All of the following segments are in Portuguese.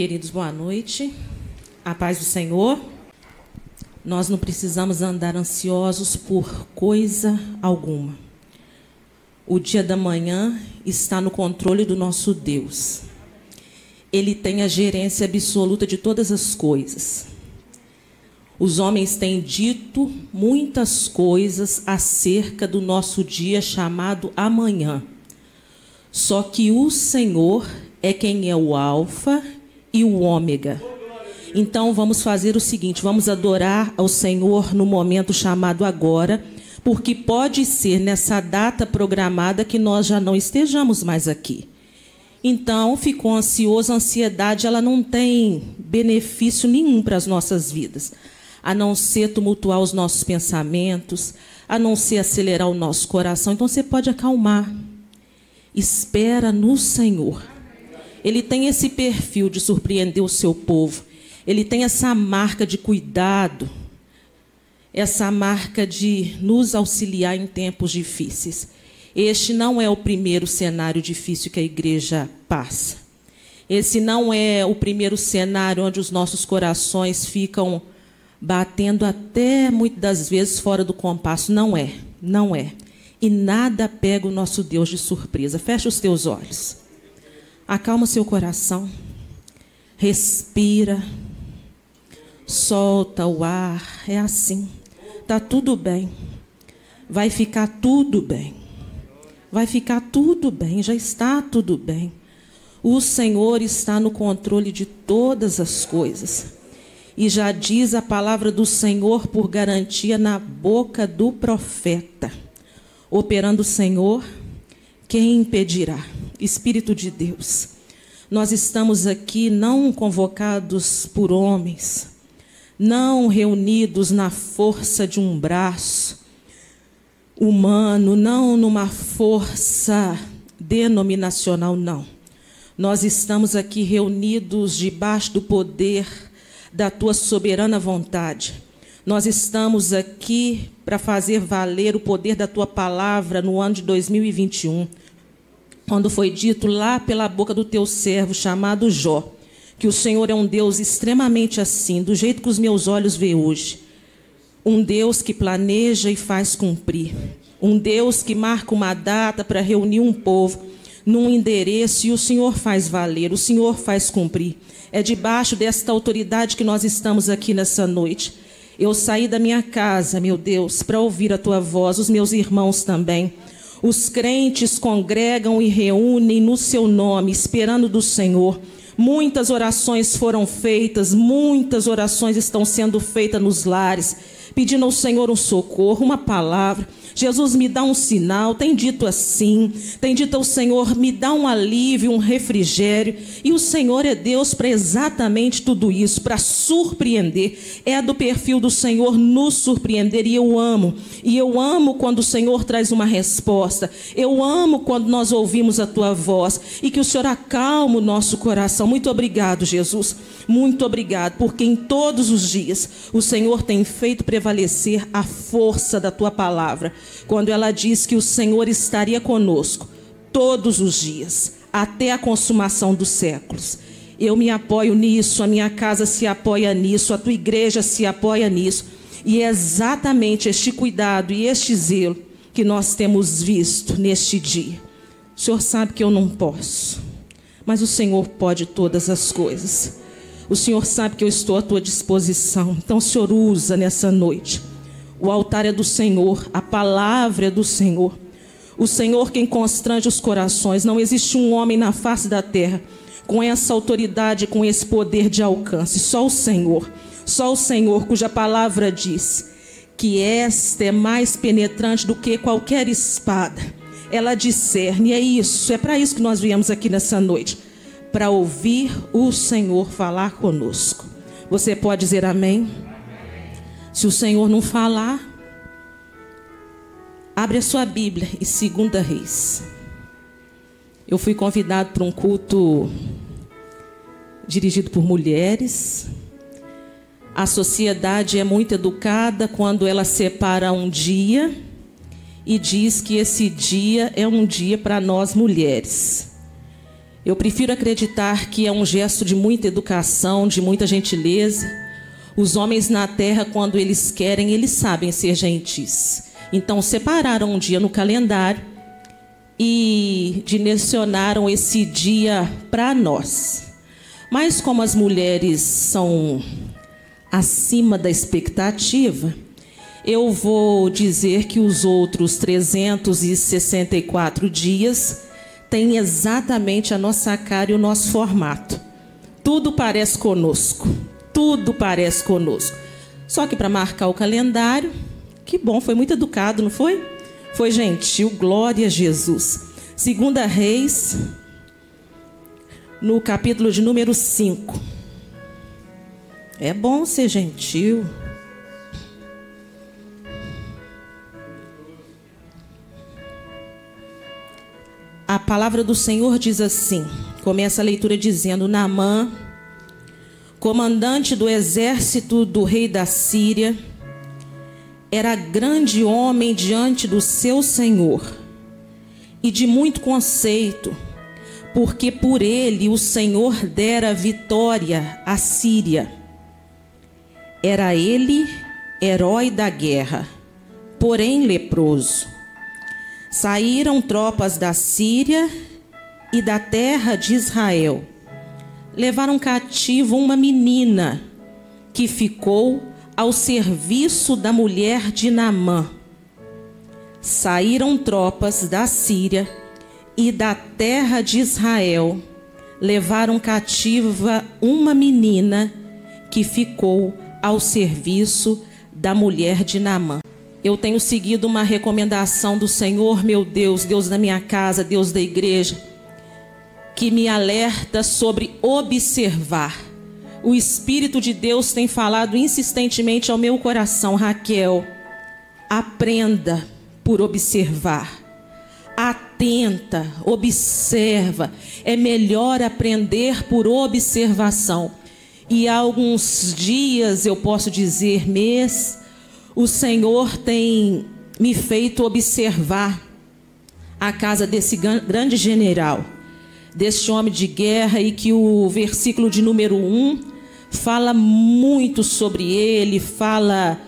Queridos, boa noite. A paz do Senhor. Nós não precisamos andar ansiosos por coisa alguma. O dia da manhã está no controle do nosso Deus. Ele tem a gerência absoluta de todas as coisas. Os homens têm dito muitas coisas acerca do nosso dia chamado amanhã. Só que o Senhor é quem é o Alfa e o Ômega. Então vamos fazer o seguinte: vamos adorar ao Senhor no momento chamado agora, porque pode ser nessa data programada que nós já não estejamos mais aqui. Então ficou ansioso, a ansiedade ela não tem benefício nenhum para as nossas vidas, a não ser tumultuar os nossos pensamentos, a não ser acelerar o nosso coração. Então você pode acalmar. Espera no Senhor. Ele tem esse perfil de surpreender o seu povo. Ele tem essa marca de cuidado, essa marca de nos auxiliar em tempos difíceis. Este não é o primeiro cenário difícil que a igreja passa. Esse não é o primeiro cenário onde os nossos corações ficam batendo até muitas das vezes fora do compasso. Não é, não é. E nada pega o nosso Deus de surpresa. Feche os teus olhos. Acalma seu coração. Respira. Solta o ar. É assim. Tá tudo bem. Vai ficar tudo bem. Vai ficar tudo bem, já está tudo bem. O Senhor está no controle de todas as coisas. E já diz a palavra do Senhor por garantia na boca do profeta. Operando o Senhor, quem impedirá? Espírito de Deus. Nós estamos aqui não convocados por homens, não reunidos na força de um braço humano, não numa força denominacional, não. Nós estamos aqui reunidos debaixo do poder da tua soberana vontade. Nós estamos aqui para fazer valer o poder da tua palavra no ano de 2021 quando foi dito lá pela boca do teu servo chamado Jó, que o Senhor é um Deus extremamente assim, do jeito que os meus olhos veem hoje. Um Deus que planeja e faz cumprir. Um Deus que marca uma data para reunir um povo num endereço e o Senhor faz valer, o Senhor faz cumprir. É debaixo desta autoridade que nós estamos aqui nessa noite. Eu saí da minha casa, meu Deus, para ouvir a tua voz, os meus irmãos também. Os crentes congregam e reúnem no seu nome, esperando do Senhor. Muitas orações foram feitas, muitas orações estão sendo feitas nos lares, pedindo ao Senhor um socorro, uma palavra. Jesus me dá um sinal, tem dito assim, tem dito ao Senhor, me dá um alívio, um refrigério. E o Senhor é Deus para exatamente tudo isso, para surpreender. É do perfil do Senhor nos surpreender e eu amo. E eu amo quando o Senhor traz uma resposta. Eu amo quando nós ouvimos a tua voz e que o Senhor acalma o nosso coração. Muito obrigado, Jesus. Muito obrigado, porque em todos os dias o Senhor tem feito prevalecer a força da tua palavra quando ela diz que o Senhor estaria conosco todos os dias, até a consumação dos séculos. Eu me apoio nisso, a minha casa se apoia nisso, a tua igreja se apoia nisso. E é exatamente este cuidado e este zelo que nós temos visto neste dia. O Senhor sabe que eu não posso, mas o Senhor pode todas as coisas. O Senhor sabe que eu estou à tua disposição. Então, o Senhor usa nessa noite o altar é do Senhor, a palavra é do Senhor. O Senhor quem constrange os corações. Não existe um homem na face da terra com essa autoridade, com esse poder de alcance. Só o Senhor. Só o Senhor, cuja palavra diz que esta é mais penetrante do que qualquer espada. Ela discerne, é isso, é para isso que nós viemos aqui nessa noite para ouvir o Senhor falar conosco. Você pode dizer amém? Se o Senhor não falar, abre a sua Bíblia e segunda Reis. Eu fui convidado para um culto dirigido por mulheres. A sociedade é muito educada quando ela separa um dia e diz que esse dia é um dia para nós mulheres. Eu prefiro acreditar que é um gesto de muita educação, de muita gentileza. Os homens na terra, quando eles querem, eles sabem ser gentis. Então, separaram um dia no calendário e direcionaram esse dia para nós. Mas, como as mulheres são acima da expectativa, eu vou dizer que os outros 364 dias têm exatamente a nossa cara e o nosso formato. Tudo parece conosco. Tudo parece conosco. Só que para marcar o calendário, que bom, foi muito educado, não foi? Foi gentil, glória a Jesus. Segunda Reis, no capítulo de número 5. É bom ser gentil. A palavra do Senhor diz assim: começa a leitura dizendo: Naamã, comandante do exército do rei da Síria, era grande homem diante do seu senhor e de muito conceito, porque por ele o Senhor dera vitória à Síria. Era ele herói da guerra, porém leproso. Saíram tropas da Síria e da terra de Israel. Levaram cativo uma menina que ficou ao serviço da mulher de Naamã. Saíram tropas da Síria e da terra de Israel. Levaram cativa uma menina que ficou ao serviço da mulher de Naamã. Eu tenho seguido uma recomendação do Senhor, meu Deus, Deus da minha casa, Deus da igreja, que me alerta sobre observar. O Espírito de Deus tem falado insistentemente ao meu coração, Raquel, aprenda por observar. Atenta, observa. É melhor aprender por observação. E há alguns dias, eu posso dizer mês, o Senhor tem me feito observar a casa desse grande general, deste homem de guerra, e que o versículo de número 1 fala muito sobre ele, fala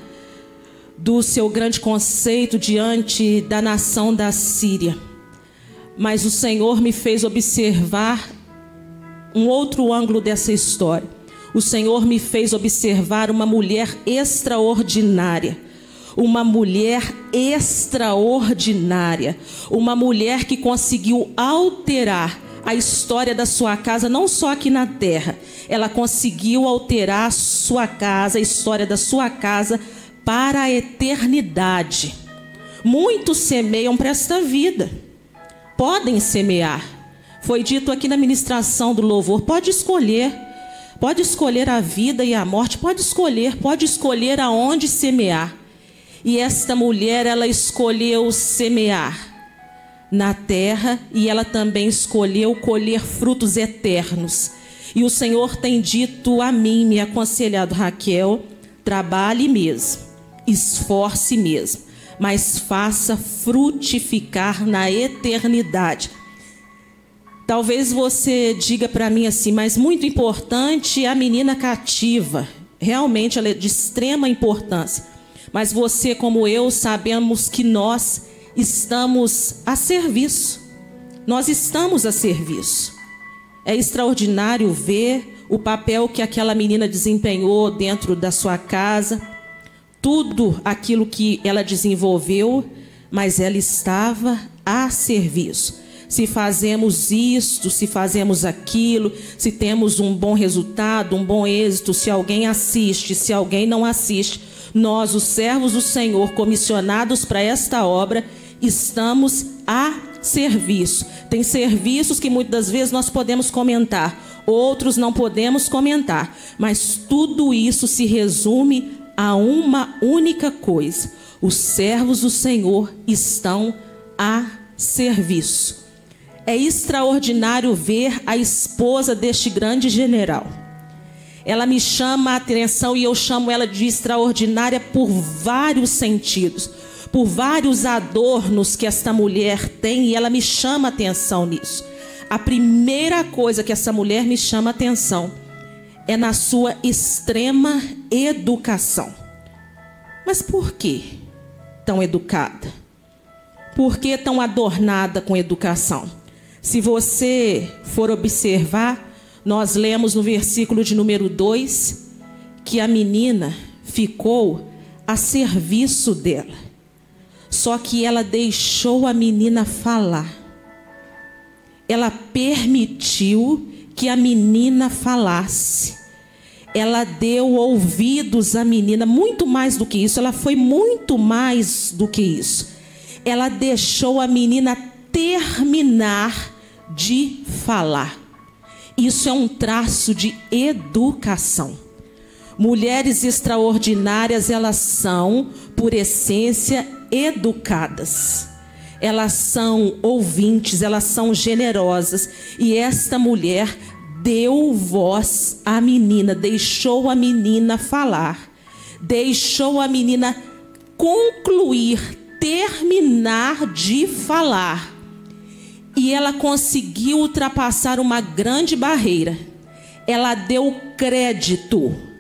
do seu grande conceito diante da nação da Síria. Mas o Senhor me fez observar um outro ângulo dessa história o Senhor me fez observar uma mulher extraordinária. Uma mulher extraordinária. Uma mulher que conseguiu alterar a história da sua casa, não só aqui na terra. Ela conseguiu alterar a sua casa, a história da sua casa para a eternidade. Muitos semeiam para esta vida. Podem semear. Foi dito aqui na ministração do louvor: pode escolher Pode escolher a vida e a morte, pode escolher, pode escolher aonde semear. E esta mulher, ela escolheu semear na terra e ela também escolheu colher frutos eternos. E o Senhor tem dito a mim, me aconselhado, Raquel, trabalhe mesmo, esforce mesmo, mas faça frutificar na eternidade Talvez você diga para mim assim, mas muito importante é a menina cativa. Realmente ela é de extrema importância. Mas você, como eu, sabemos que nós estamos a serviço. Nós estamos a serviço. É extraordinário ver o papel que aquela menina desempenhou dentro da sua casa, tudo aquilo que ela desenvolveu, mas ela estava a serviço se fazemos isto, se fazemos aquilo, se temos um bom resultado, um bom êxito, se alguém assiste, se alguém não assiste. Nós, os servos do Senhor, comissionados para esta obra, estamos a serviço. Tem serviços que muitas vezes nós podemos comentar, outros não podemos comentar, mas tudo isso se resume a uma única coisa: os servos do Senhor estão a serviço. É extraordinário ver a esposa deste grande general. Ela me chama a atenção e eu chamo ela de extraordinária por vários sentidos, por vários adornos que esta mulher tem e ela me chama atenção nisso. a primeira coisa que essa mulher me chama atenção é na sua extrema educação. Mas por que tão educada? Por que tão adornada com educação? Se você for observar, nós lemos no versículo de número 2 que a menina ficou a serviço dela. Só que ela deixou a menina falar. Ela permitiu que a menina falasse. Ela deu ouvidos à menina, muito mais do que isso, ela foi muito mais do que isso. Ela deixou a menina terminar de falar. Isso é um traço de educação. Mulheres extraordinárias, elas são, por essência, educadas. Elas são ouvintes, elas são generosas. E esta mulher deu voz à menina, deixou a menina falar, deixou a menina concluir, terminar de falar. E ela conseguiu ultrapassar uma grande barreira. Ela deu crédito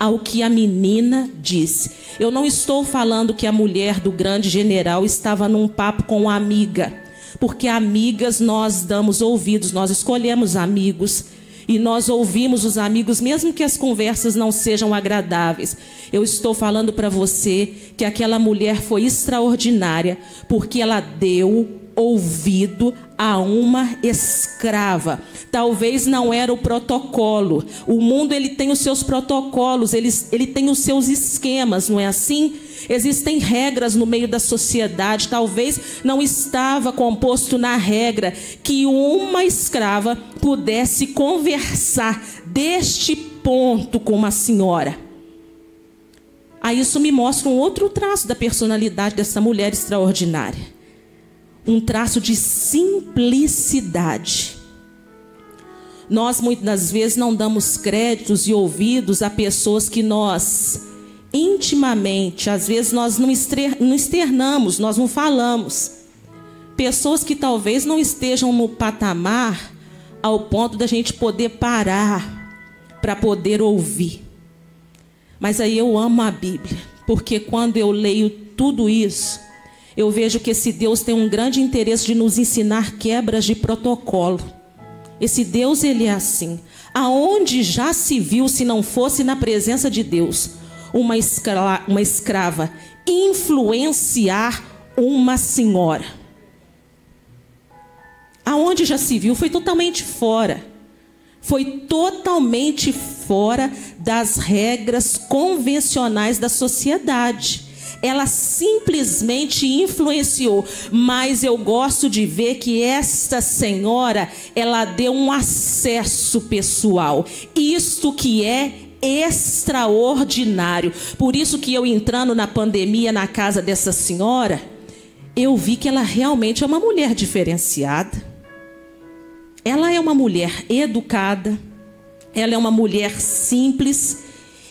ao que a menina disse. Eu não estou falando que a mulher do grande general estava num papo com uma amiga, porque amigas nós damos ouvidos, nós escolhemos amigos e nós ouvimos os amigos, mesmo que as conversas não sejam agradáveis. Eu estou falando para você que aquela mulher foi extraordinária, porque ela deu ouvido a uma escrava. Talvez não era o protocolo. O mundo ele tem os seus protocolos, ele, ele tem os seus esquemas, não é assim? Existem regras no meio da sociedade. Talvez não estava composto na regra que uma escrava pudesse conversar deste ponto com uma senhora. Aí isso me mostra um outro traço da personalidade dessa mulher extraordinária um traço de simplicidade. Nós muitas vezes não damos créditos e ouvidos a pessoas que nós intimamente, às vezes nós não externamos, nós não falamos. Pessoas que talvez não estejam no patamar ao ponto da gente poder parar para poder ouvir. Mas aí eu amo a Bíblia, porque quando eu leio tudo isso, eu vejo que esse Deus tem um grande interesse de nos ensinar quebras de protocolo. Esse Deus, ele é assim. Aonde já se viu, se não fosse na presença de Deus, uma, escra uma escrava influenciar uma senhora? Aonde já se viu, foi totalmente fora. Foi totalmente fora das regras convencionais da sociedade ela simplesmente influenciou, mas eu gosto de ver que esta senhora, ela deu um acesso pessoal. Isto que é extraordinário. Por isso que eu entrando na pandemia na casa dessa senhora, eu vi que ela realmente é uma mulher diferenciada. Ela é uma mulher educada, ela é uma mulher simples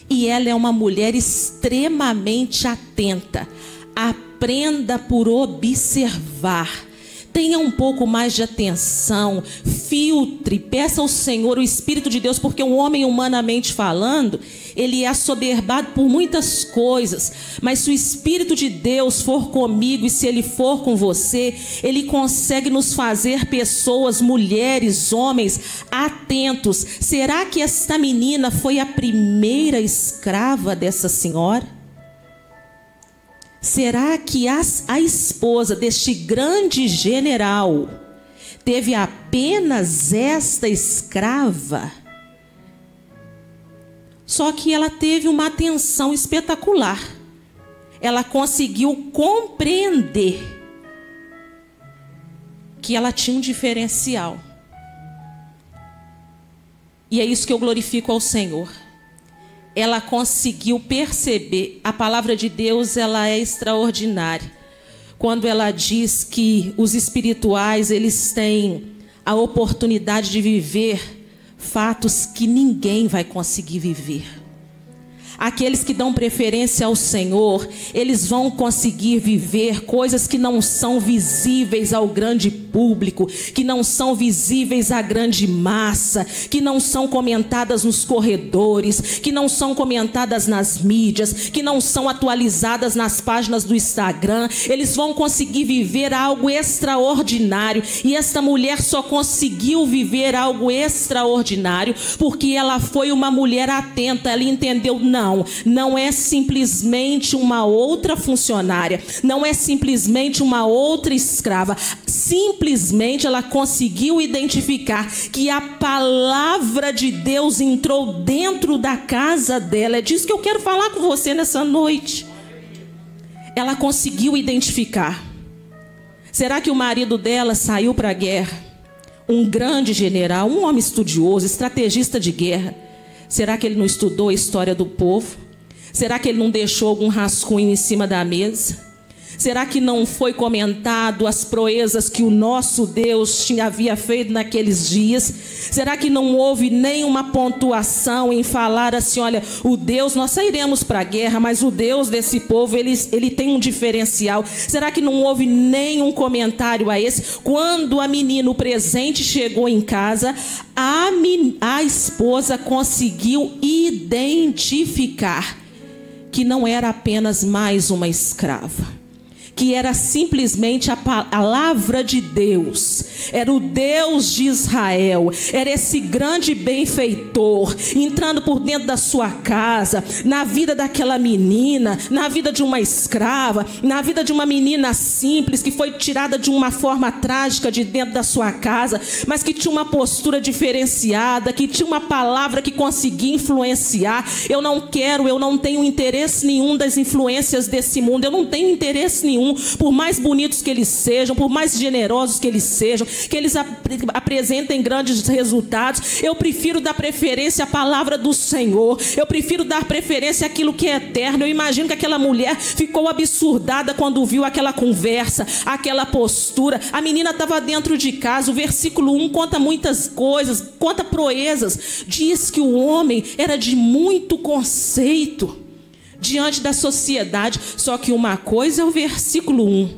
e ela é uma mulher extremamente atenta. Aprenda por observar. Tenha um pouco mais de atenção, filtre, peça ao Senhor o Espírito de Deus, porque um homem humanamente falando, ele é assoberbado por muitas coisas, mas se o Espírito de Deus for comigo e se ele for com você, ele consegue nos fazer pessoas, mulheres, homens atentos. Será que esta menina foi a primeira escrava dessa senhora? Será que a, a esposa deste grande general teve apenas esta escrava? Só que ela teve uma atenção espetacular. Ela conseguiu compreender que ela tinha um diferencial. E é isso que eu glorifico ao Senhor ela conseguiu perceber a palavra de Deus, ela é extraordinária. Quando ela diz que os espirituais, eles têm a oportunidade de viver fatos que ninguém vai conseguir viver. Aqueles que dão preferência ao Senhor, eles vão conseguir viver coisas que não são visíveis ao grande público, que não são visíveis à grande massa, que não são comentadas nos corredores, que não são comentadas nas mídias, que não são atualizadas nas páginas do Instagram. Eles vão conseguir viver algo extraordinário. E esta mulher só conseguiu viver algo extraordinário porque ela foi uma mulher atenta. Ela entendeu: não, não é simplesmente uma outra funcionária, não é simplesmente uma outra escrava. Simplesmente ela conseguiu identificar que a palavra de Deus entrou dentro da casa dela. É disso que eu quero falar com você nessa noite. Ela conseguiu identificar. Será que o marido dela saiu para a guerra? Um grande general, um homem estudioso, estrategista de guerra. Será que ele não estudou a história do povo? Será que ele não deixou algum rascunho em cima da mesa? Será que não foi comentado as proezas que o nosso Deus tinha, havia feito naqueles dias? Será que não houve nenhuma pontuação em falar assim: olha, o Deus, nós sairemos para a guerra, mas o Deus desse povo, ele, ele tem um diferencial? Será que não houve nenhum comentário a esse? Quando a menina, o presente, chegou em casa, a, a esposa conseguiu identificar que não era apenas mais uma escrava que era simplesmente a palavra de Deus, era o Deus de Israel, era esse grande benfeitor entrando por dentro da sua casa, na vida daquela menina, na vida de uma escrava, na vida de uma menina simples que foi tirada de uma forma trágica de dentro da sua casa, mas que tinha uma postura diferenciada, que tinha uma palavra que conseguia influenciar. Eu não quero, eu não tenho interesse nenhum das influências desse mundo, eu não tenho interesse nenhum por mais bonitos que eles sejam, por mais generosos que eles sejam, que eles ap apresentem grandes resultados, eu prefiro dar preferência à palavra do Senhor. Eu prefiro dar preferência àquilo que é eterno. Eu imagino que aquela mulher ficou absurdada quando viu aquela conversa, aquela postura. A menina estava dentro de casa. O versículo 1 conta muitas coisas, conta proezas. Diz que o homem era de muito conceito diante da sociedade. Só que uma coisa é o versículo 1,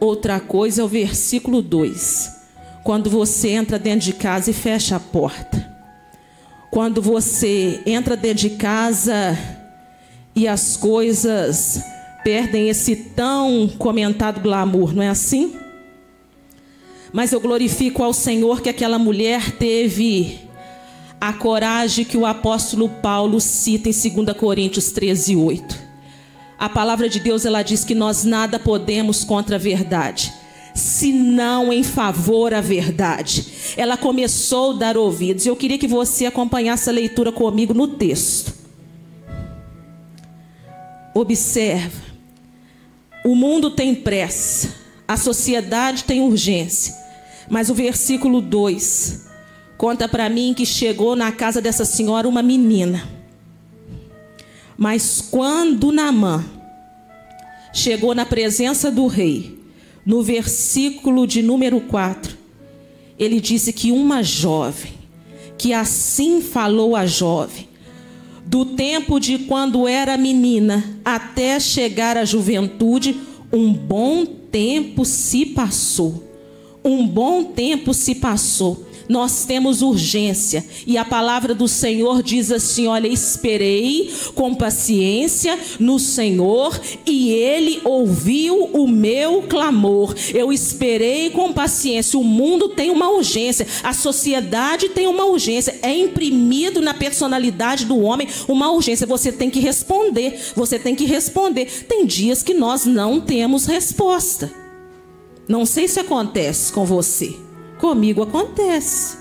outra coisa é o versículo 2. Quando você entra dentro de casa e fecha a porta. Quando você entra dentro de casa e as coisas perdem esse tão comentado glamour, não é assim? Mas eu glorifico ao Senhor que aquela mulher teve a coragem que o apóstolo Paulo cita em 2 Coríntios 13, 8. A palavra de Deus ela diz que nós nada podemos contra a verdade, senão em favor à verdade. Ela começou a dar ouvidos. Eu queria que você acompanhasse a leitura comigo no texto. Observa. O mundo tem pressa, a sociedade tem urgência. Mas o versículo 2 conta para mim que chegou na casa dessa senhora uma menina. Mas quando Namã chegou na presença do rei, no versículo de número 4, ele disse que uma jovem, que assim falou a jovem, do tempo de quando era menina até chegar à juventude, um bom tempo se passou. Um bom tempo se passou nós temos urgência. E a palavra do Senhor diz assim: Olha, esperei com paciência no Senhor e ele ouviu o meu clamor. Eu esperei com paciência. O mundo tem uma urgência, a sociedade tem uma urgência. É imprimido na personalidade do homem uma urgência. Você tem que responder. Você tem que responder. Tem dias que nós não temos resposta. Não sei se acontece com você. Comigo acontece.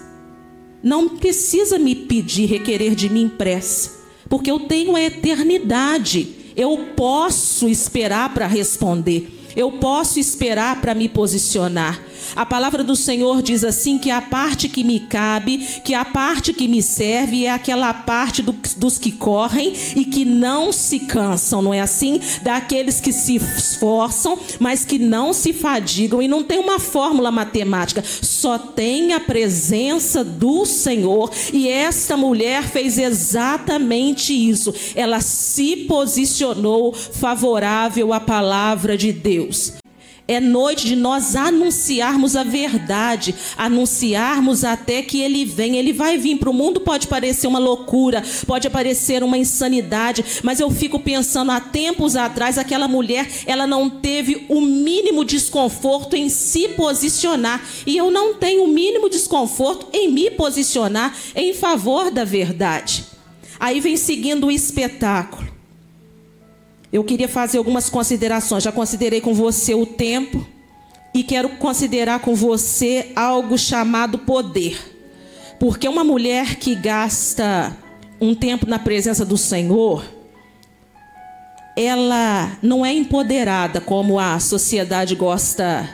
Não precisa me pedir, requerer de mim pressa, porque eu tenho a eternidade. Eu posso esperar para responder. Eu posso esperar para me posicionar. A palavra do Senhor diz assim: que a parte que me cabe, que a parte que me serve é aquela parte do, dos que correm e que não se cansam, não é assim? Daqueles que se esforçam, mas que não se fadigam. E não tem uma fórmula matemática, só tem a presença do Senhor. E esta mulher fez exatamente isso. Ela se posicionou favorável à palavra de Deus. É noite de nós anunciarmos a verdade, anunciarmos até que ele vem. Ele vai vir para o mundo, pode parecer uma loucura, pode parecer uma insanidade, mas eu fico pensando há tempos atrás aquela mulher, ela não teve o mínimo desconforto em se posicionar, e eu não tenho o mínimo desconforto em me posicionar em favor da verdade. Aí vem seguindo o espetáculo. Eu queria fazer algumas considerações. Já considerei com você o tempo e quero considerar com você algo chamado poder. Porque uma mulher que gasta um tempo na presença do Senhor, ela não é empoderada como a sociedade gosta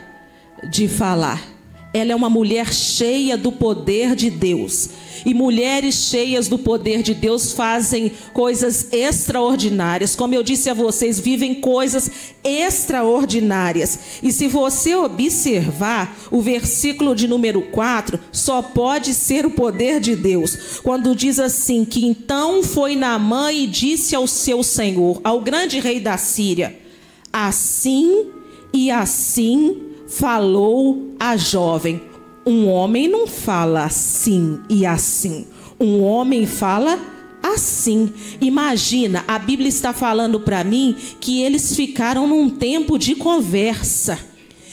de falar. Ela é uma mulher cheia do poder de Deus. E mulheres cheias do poder de Deus fazem coisas extraordinárias. Como eu disse a vocês, vivem coisas extraordinárias. E se você observar o versículo de número 4, só pode ser o poder de Deus. Quando diz assim: que então foi Naamã e disse ao seu senhor, ao grande rei da Síria: assim e assim falou a jovem. Um homem não fala assim e assim. Um homem fala assim. Imagina, a Bíblia está falando para mim que eles ficaram num tempo de conversa.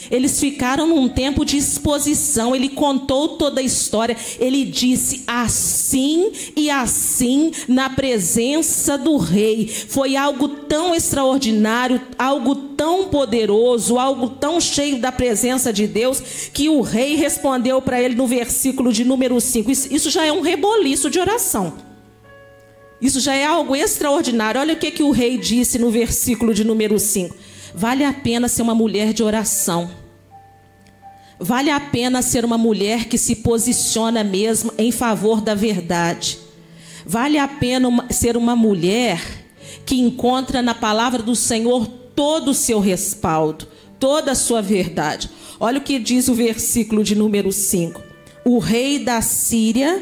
Eles ficaram num tempo de exposição. Ele contou toda a história. Ele disse assim e assim na presença do rei. Foi algo tão extraordinário, algo tão poderoso, algo tão cheio da presença de Deus, que o rei respondeu para ele no versículo de número 5. Isso, já é um reboliço de oração. Isso já é algo extraordinário. Olha o que, que o rei disse no versículo de número 5. Vale a pena ser uma mulher de oração. Vale a pena ser uma mulher que se posiciona mesmo em favor da verdade. Vale a pena ser uma mulher que encontra na palavra do Senhor todo o seu respaldo, toda a sua verdade. Olha o que diz o versículo de número 5. O rei da Síria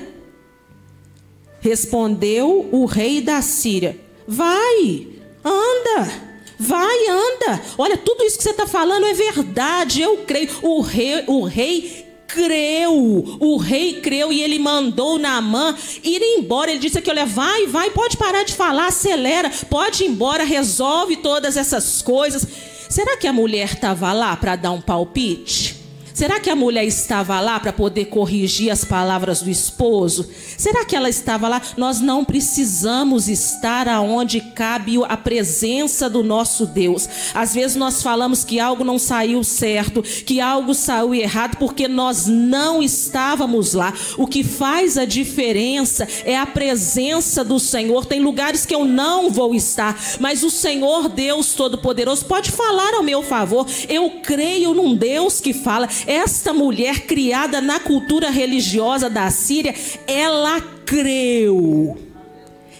respondeu o rei da Síria: Vai, anda. Vai, anda. Olha, tudo isso que você está falando é verdade. Eu creio. O rei, o rei creu. O rei creu e ele mandou Naamã ir embora. Ele disse aqui: olha, vai, vai, pode parar de falar, acelera, pode ir embora, resolve todas essas coisas. Será que a mulher estava lá para dar um palpite? Será que a mulher estava lá para poder corrigir as palavras do esposo? Será que ela estava lá? Nós não precisamos estar aonde cabe a presença do nosso Deus. Às vezes nós falamos que algo não saiu certo, que algo saiu errado porque nós não estávamos lá. O que faz a diferença é a presença do Senhor. Tem lugares que eu não vou estar, mas o Senhor Deus Todo-Poderoso pode falar ao meu favor. Eu creio num Deus que fala. Esta mulher criada na cultura religiosa da Síria, ela creu.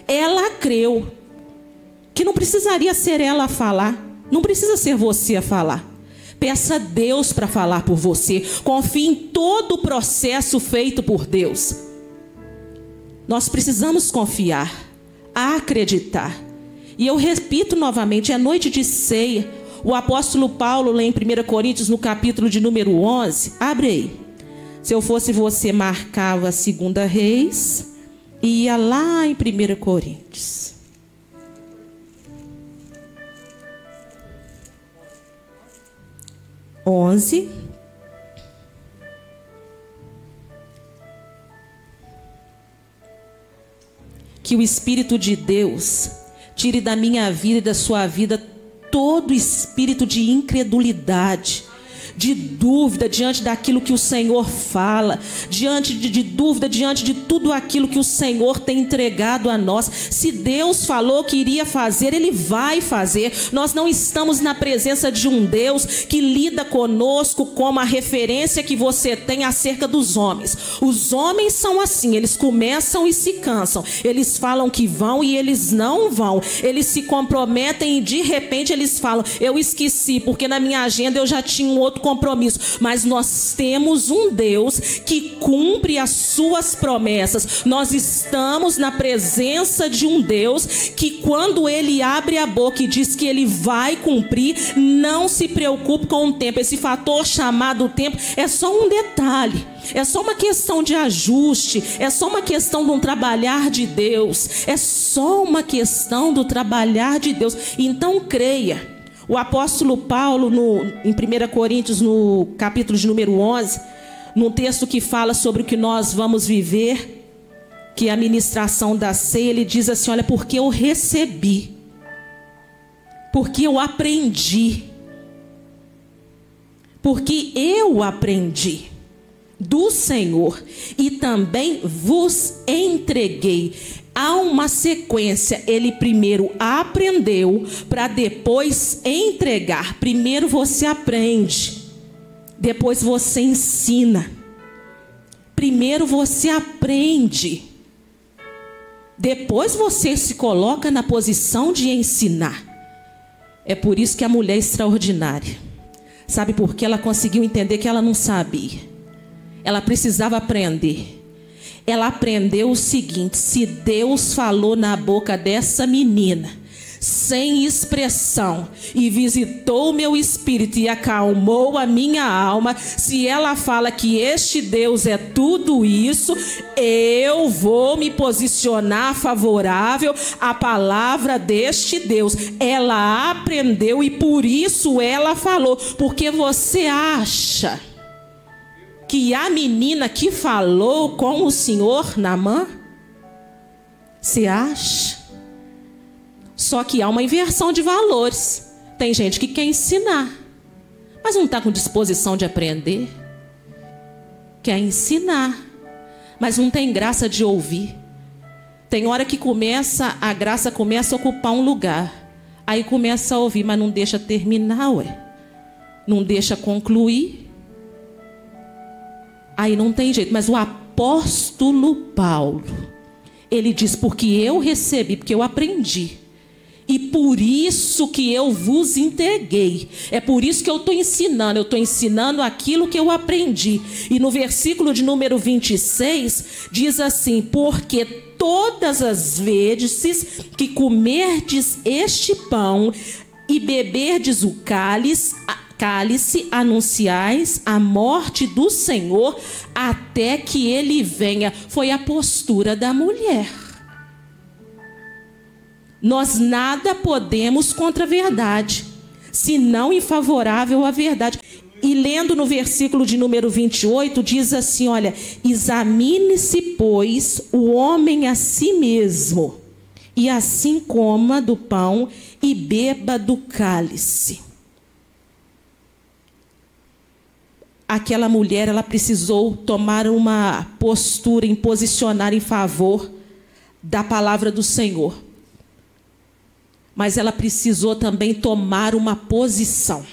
Ela creu. Que não precisaria ser ela a falar. Não precisa ser você a falar. Peça a Deus para falar por você. Confie em todo o processo feito por Deus. Nós precisamos confiar, acreditar. E eu repito novamente: é noite de ceia. O apóstolo Paulo, lá em 1 Coríntios, no capítulo de número 11, abre aí. Se eu fosse você, marcava a segunda Reis e ia lá em 1 Coríntios. Onze. Que o Espírito de Deus tire da minha vida e da sua vida todo espírito de incredulidade de dúvida diante daquilo que o Senhor fala, diante de, de, dúvida diante de tudo aquilo que o Senhor tem entregado a nós. Se Deus falou que iria fazer, Ele vai fazer. Nós não estamos na presença de um Deus que lida conosco como a referência que você tem acerca dos homens. Os homens são assim, eles começam e se cansam. Eles falam que vão e eles não vão. Eles se comprometem e de repente eles falam: Eu esqueci, porque na minha agenda eu já tinha um outro compromisso, mas nós temos um Deus que cumpre as suas promessas. Nós estamos na presença de um Deus que, quando ele abre a boca e diz que ele vai cumprir, não se preocupe com o tempo. Esse fator chamado tempo é só um detalhe. É só uma questão de ajuste, é só uma questão de um trabalhar de Deus, é só uma questão do trabalhar de Deus. Então creia. O apóstolo Paulo, no, em 1 Coríntios, no capítulo de número 11, num texto que fala sobre o que nós vamos viver, que é a ministração da ceia, ele diz assim: Olha, porque eu recebi, porque eu aprendi, porque eu aprendi do Senhor e também vos entreguei. Há uma sequência. Ele primeiro aprendeu para depois entregar. Primeiro você aprende, depois você ensina. Primeiro você aprende, depois você se coloca na posição de ensinar. É por isso que a mulher é extraordinária. Sabe por que ela conseguiu entender que ela não sabia? ela precisava aprender. Ela aprendeu o seguinte: se Deus falou na boca dessa menina, sem expressão, e visitou o meu espírito e acalmou a minha alma, se ela fala que este Deus é tudo isso, eu vou me posicionar favorável à palavra deste Deus. Ela aprendeu e por isso ela falou, porque você acha que a menina que falou com o senhor Namã? Você acha? Só que há uma inversão de valores. Tem gente que quer ensinar, mas não está com disposição de aprender. Quer ensinar, mas não tem graça de ouvir. Tem hora que começa, a graça começa a ocupar um lugar. Aí começa a ouvir, mas não deixa terminar, ué. Não deixa concluir. Aí não tem jeito, mas o apóstolo Paulo, ele diz: Porque eu recebi, porque eu aprendi. E por isso que eu vos entreguei. É por isso que eu estou ensinando. Eu estou ensinando aquilo que eu aprendi. E no versículo de número 26, diz assim: Porque todas as vezes que comerdes este pão e beberdes o cálice, cálice anunciais a morte do Senhor até que ele venha. Foi a postura da mulher. Nós nada podemos contra a verdade, senão em favorável à verdade. E lendo no versículo de número 28, diz assim: Olha, examine-se, pois, o homem a si mesmo, e assim coma do pão e beba do cálice. Aquela mulher ela precisou tomar uma postura em posicionar em favor da palavra do Senhor. Mas ela precisou também tomar uma posição.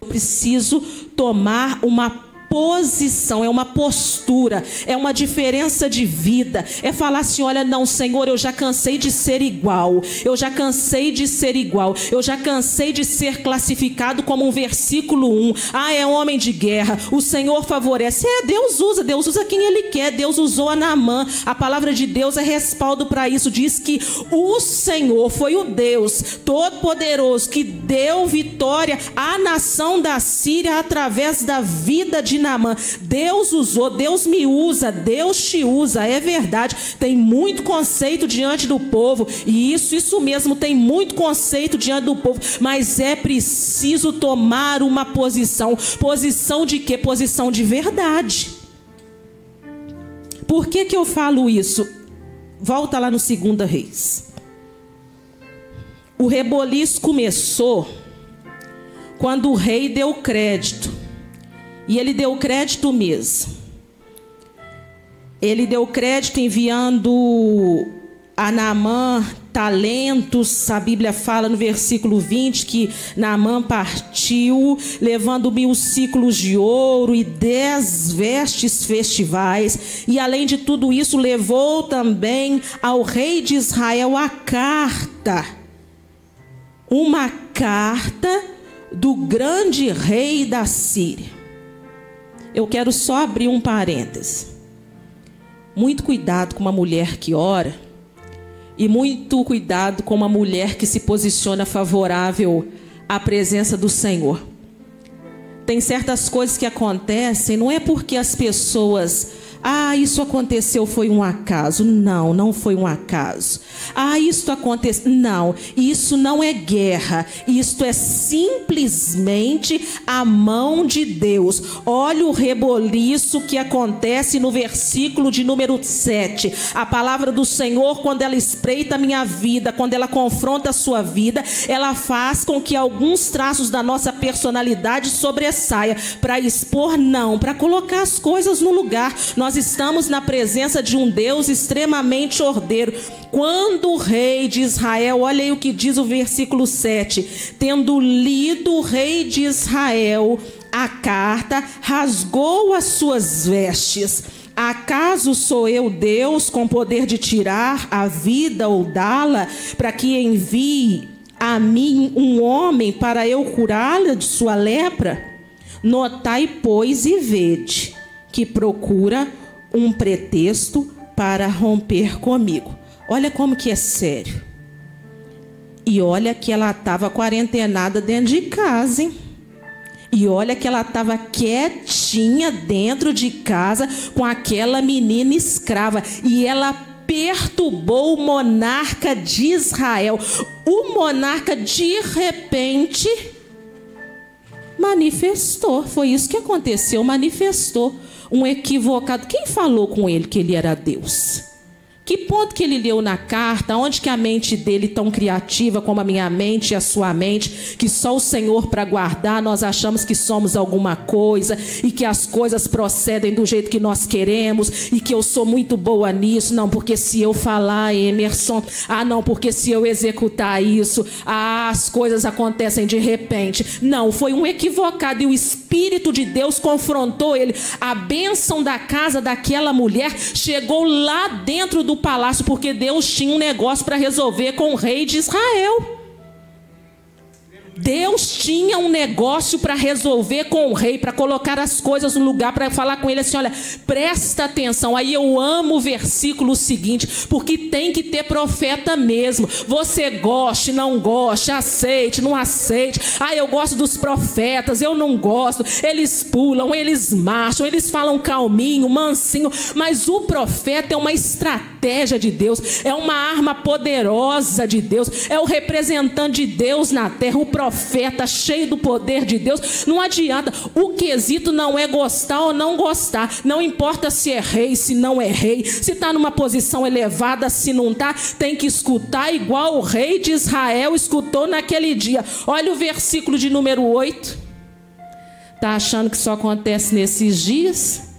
Eu preciso tomar uma posição, é uma postura, é uma diferença de vida. É falar assim: olha, não, Senhor, eu já cansei de ser igual, eu já cansei de ser igual, eu já cansei de ser classificado como um versículo 1. Ah, é homem de guerra, o Senhor favorece. É, Deus usa, Deus usa quem Ele quer, Deus usou a Naamã. A palavra de Deus é respaldo para isso. Diz que o Senhor foi o Deus Todo-Poderoso que deu vitória à nação da Síria através da vida de Naamã. Deus usou, Deus me usa, Deus te usa, é verdade. Tem muito conceito diante do povo, e isso, isso mesmo, tem muito conceito diante do povo, mas é preciso tomar uma posição. Posição de quê? Posição de verdade. Por que, que eu falo isso? Volta lá no Segunda Reis. O reboliço começou quando o rei deu crédito e ele deu crédito mesmo. Ele deu crédito enviando a Naamã talentos. A Bíblia fala no versículo 20 que Naamã partiu, levando mil ciclos de ouro e dez vestes festivais. E além de tudo isso, levou também ao rei de Israel a carta. Uma carta do grande rei da Síria. Eu quero só abrir um parêntese. Muito cuidado com uma mulher que ora e muito cuidado com uma mulher que se posiciona favorável à presença do Senhor. Tem certas coisas que acontecem, não é porque as pessoas ah, isso aconteceu foi um acaso. Não, não foi um acaso. Ah, isso aconteceu. Não, isso não é guerra. Isto é simplesmente a mão de Deus. Olha o reboliço que acontece no versículo de número 7. A palavra do Senhor, quando ela espreita a minha vida, quando ela confronta a sua vida, ela faz com que alguns traços da nossa personalidade sobressaia para expor não, para colocar as coisas no lugar. Nós nós estamos na presença de um Deus extremamente ordeiro. Quando o rei de Israel, olha aí o que diz o versículo 7, tendo lido o rei de Israel a carta, rasgou as suas vestes. Acaso sou eu Deus com poder de tirar a vida ou dá-la, para que envie a mim um homem para eu curá-la de sua lepra? Notai, pois, e vede que procura um pretexto para romper comigo. Olha como que é sério. E olha que ela estava quarentenada dentro de casa, hein? E olha que ela estava quietinha dentro de casa com aquela menina escrava. E ela perturbou o monarca de Israel. O monarca, de repente, manifestou. Foi isso que aconteceu, manifestou um equivocado. Quem falou com ele que ele era Deus? Que ponto que ele leu na carta? Onde que a mente dele tão criativa como a minha mente e a sua mente, que só o Senhor para guardar, nós achamos que somos alguma coisa e que as coisas procedem do jeito que nós queremos e que eu sou muito boa nisso. Não, porque se eu falar, Emerson, ah, não, porque se eu executar isso, ah, as coisas acontecem de repente. Não, foi um equivocado e o Espírito de Deus confrontou ele. A bênção da casa daquela mulher chegou lá dentro do palácio, porque Deus tinha um negócio para resolver com o rei de Israel. Deus tinha um negócio para resolver com o rei, para colocar as coisas no lugar, para falar com ele assim: olha, presta atenção. Aí eu amo o versículo seguinte, porque tem que ter profeta mesmo. Você goste, não goste, aceite, não aceite. Ah, eu gosto dos profetas, eu não gosto. Eles pulam, eles marcham, eles falam calminho, mansinho. Mas o profeta é uma estratégia de Deus, é uma arma poderosa de Deus, é o representante de Deus na terra. O profeta cheio do poder de Deus, não adianta. O quesito não é gostar ou não gostar. Não importa se é rei, se não é rei, se está numa posição elevada, se não está, tem que escutar igual o rei de Israel escutou naquele dia. Olha o versículo de número 8. Está achando que só acontece nesses dias?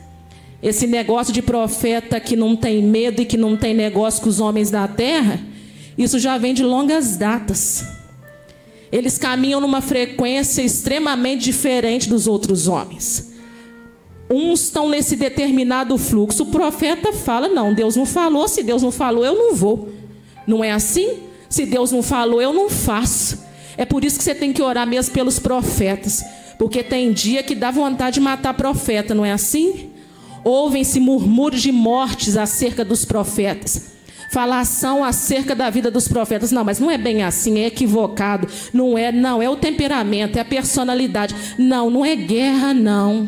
Esse negócio de profeta que não tem medo e que não tem negócio com os homens da terra, isso já vem de longas datas. Eles caminham numa frequência extremamente diferente dos outros homens. Uns estão nesse determinado fluxo. O profeta fala: Não, Deus não falou. Se Deus não falou, eu não vou. Não é assim? Se Deus não falou, eu não faço. É por isso que você tem que orar mesmo pelos profetas. Porque tem dia que dá vontade de matar profeta, não é assim? Ouvem-se murmúrios de mortes acerca dos profetas falação acerca da vida dos profetas. Não, mas não é bem assim, é equivocado. Não é, não, é o temperamento, é a personalidade. Não, não é guerra, não.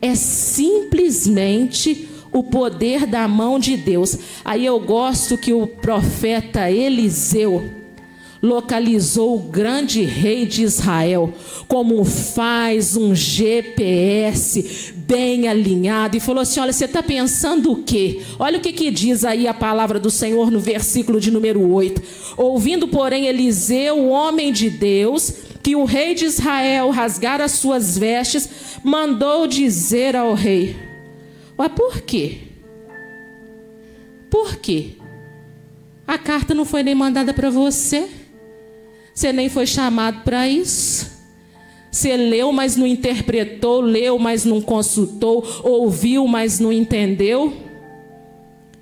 É simplesmente o poder da mão de Deus. Aí eu gosto que o profeta Eliseu localizou o grande rei de Israel, como faz um GPS bem alinhado, e falou assim: Olha, você está pensando o quê? Olha o que, que diz aí a palavra do Senhor no versículo de número 8. Ouvindo, porém, Eliseu, o homem de Deus, que o rei de Israel rasgara as suas vestes, mandou dizer ao rei: Mas por quê? Por quê? A carta não foi nem mandada para você. Você nem foi chamado para isso. Você leu, mas não interpretou, leu, mas não consultou, ouviu, mas não entendeu.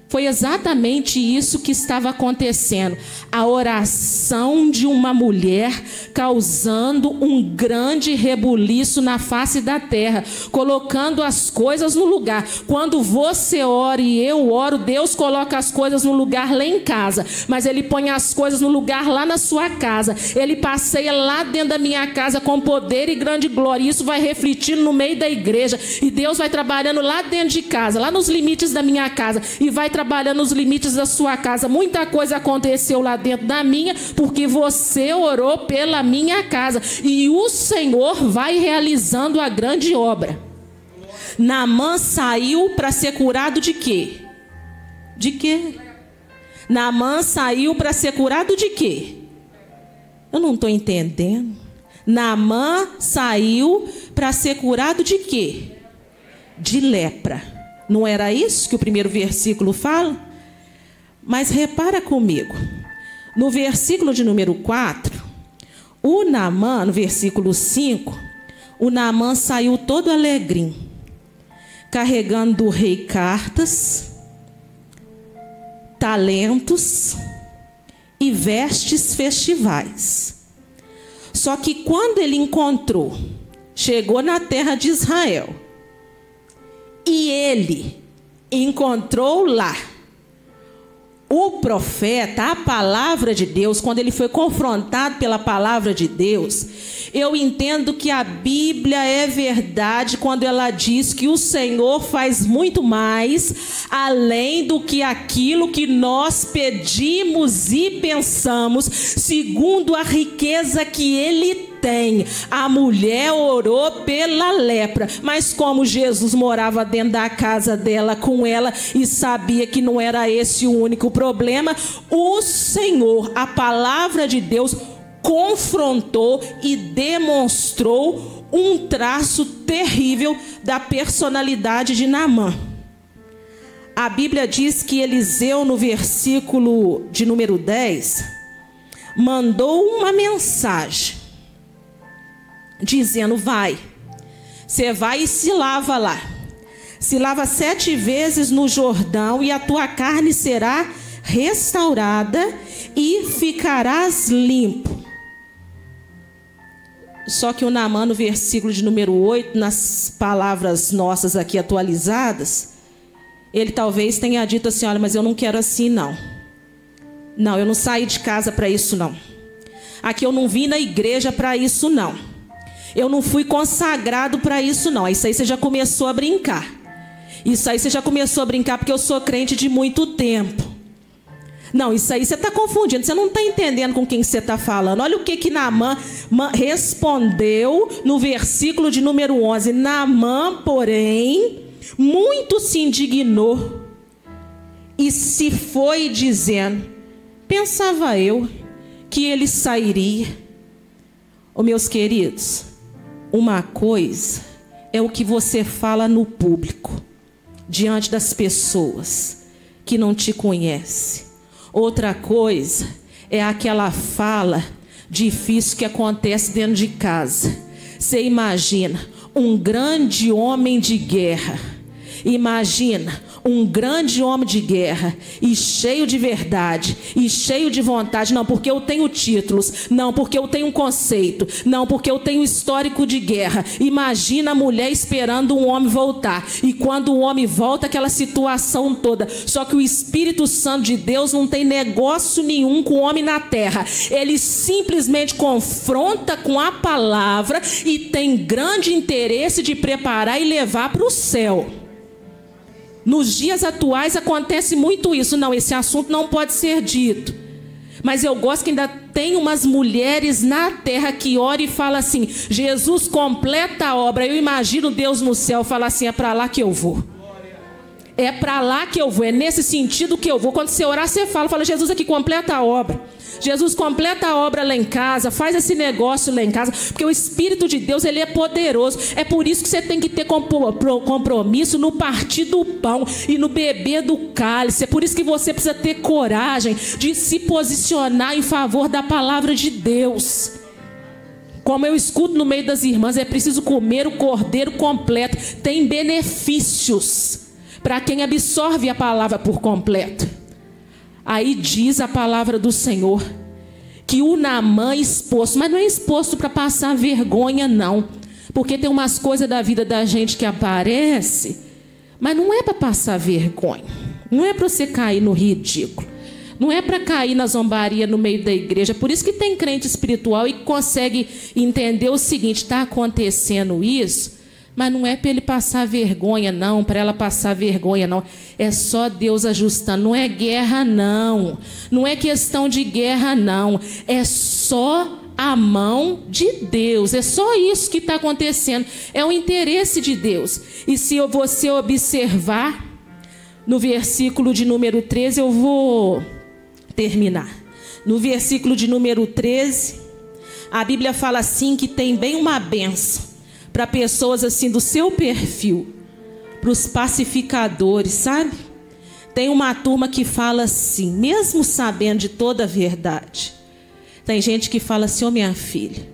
Foi exatamente isso que estava acontecendo. A oração de uma mulher causando um grande rebuliço na face da terra, colocando as coisas no lugar. Quando você ora e eu oro, Deus coloca as coisas no lugar lá em casa, mas Ele põe as coisas no lugar lá na sua casa. Ele passeia lá dentro da minha casa com poder e grande glória. Isso vai refletindo no meio da igreja. E Deus vai trabalhando lá dentro de casa, lá nos limites da minha casa, e vai trabalhando nos limites da sua casa. Muita coisa aconteceu lá dentro da minha, porque você orou pela minha casa. E o Senhor vai realizando a grande obra. Naamã saiu para ser curado de quê? De quê? Naamã saiu para ser curado de quê? Eu não estou entendendo. Naamã saiu para ser curado de quê? De lepra. Não era isso que o primeiro versículo fala? Mas repara comigo, no versículo de número 4, o Naamã, no versículo 5, o Naamã saiu todo alegrinho, carregando do rei cartas, talentos e vestes festivais. Só que quando ele encontrou, chegou na terra de Israel, e ele encontrou lá o profeta, a palavra de Deus, quando ele foi confrontado pela palavra de Deus, eu entendo que a Bíblia é verdade quando ela diz que o Senhor faz muito mais além do que aquilo que nós pedimos e pensamos, segundo a riqueza que ele tem. A mulher orou pela lepra, mas como Jesus morava dentro da casa dela com ela e sabia que não era esse o único problema, o Senhor, a palavra de Deus, confrontou e demonstrou um traço terrível da personalidade de Naamã. A Bíblia diz que Eliseu, no versículo de número 10, mandou uma mensagem dizendo: Vai, você vai e se lava lá. Se lava sete vezes no Jordão, e a tua carne será restaurada e ficarás limpo. Só que o Naamã, no versículo de número 8, nas palavras nossas aqui atualizadas, ele talvez tenha dito assim: Olha, mas eu não quero assim, não. Não, eu não saí de casa para isso, não. Aqui eu não vim na igreja para isso, não. Eu não fui consagrado para isso, não. Isso aí você já começou a brincar. Isso aí você já começou a brincar porque eu sou crente de muito tempo. Não, isso aí você está confundindo. Você não está entendendo com quem você está falando. Olha o que que Naamã respondeu no versículo de número 11. Naamã, porém, muito se indignou e se foi dizendo: Pensava eu que ele sairia. Oh, meus queridos, uma coisa é o que você fala no público, diante das pessoas que não te conhecem. Outra coisa é aquela fala difícil que acontece dentro de casa. Você imagina um grande homem de guerra. Imagina um grande homem de guerra e cheio de verdade e cheio de vontade, não porque eu tenho títulos, não porque eu tenho um conceito, não porque eu tenho histórico de guerra. Imagina a mulher esperando um homem voltar e quando o homem volta aquela situação toda. Só que o Espírito Santo de Deus não tem negócio nenhum com o homem na terra. Ele simplesmente confronta com a palavra e tem grande interesse de preparar e levar para o céu. Nos dias atuais acontece muito isso. Não, esse assunto não pode ser dito. Mas eu gosto que ainda tem umas mulheres na terra que oram e falam assim: Jesus completa a obra. Eu imagino Deus no céu falar assim: é para lá que eu vou. É para lá que eu vou, é nesse sentido que eu vou. Quando você orar, você fala, fala, Jesus aqui completa a obra. Jesus completa a obra lá em casa, faz esse negócio lá em casa, porque o Espírito de Deus ele é poderoso. É por isso que você tem que ter compromisso no partir do pão e no beber do cálice. É por isso que você precisa ter coragem de se posicionar em favor da palavra de Deus. Como eu escuto no meio das irmãs, é preciso comer o cordeiro completo. Tem benefícios. para quem absorve a palavra por completo. Aí diz a palavra do Senhor que o Namã exposto, mas não é exposto para passar vergonha, não. Porque tem umas coisas da vida da gente que aparece, mas não é para passar vergonha. Não é para você cair no ridículo. Não é para cair na zombaria no meio da igreja. Por isso que tem crente espiritual e consegue entender o seguinte: está acontecendo isso, mas não é para ele passar vergonha, não, para ela passar vergonha, não. É só Deus ajustando. Não é guerra, não. Não é questão de guerra, não. É só a mão de Deus. É só isso que está acontecendo. É o interesse de Deus. E se você observar no versículo de número 13, eu vou terminar. No versículo de número 13, a Bíblia fala assim que tem bem uma benção para pessoas assim do seu perfil, para os pacificadores, sabe? Tem uma turma que fala assim, mesmo sabendo de toda a verdade. Tem gente que fala assim: Ô oh, minha filha,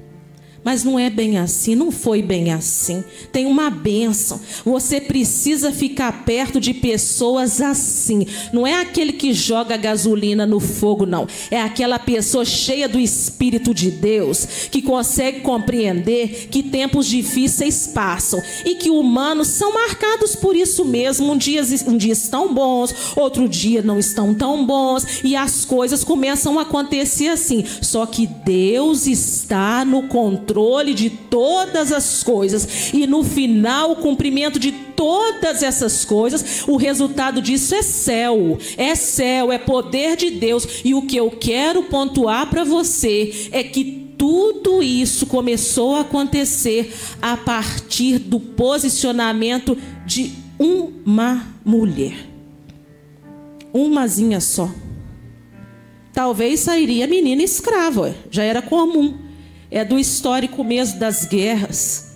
mas não é bem assim, não foi bem assim. Tem uma bênção. Você precisa ficar perto de pessoas assim. Não é aquele que joga gasolina no fogo, não. É aquela pessoa cheia do Espírito de Deus, que consegue compreender que tempos difíceis passam e que humanos são marcados por isso mesmo. Um dia, um dia estão bons, outro dia não estão tão bons, e as coisas começam a acontecer assim. Só que Deus está no controle controle de todas as coisas e no final o cumprimento de todas essas coisas, o resultado disso é céu, é céu, é poder de Deus. E o que eu quero pontuar para você é que tudo isso começou a acontecer a partir do posicionamento de uma mulher. Umazinha só. Talvez sairia menina escrava, já era comum é do histórico mesmo das guerras.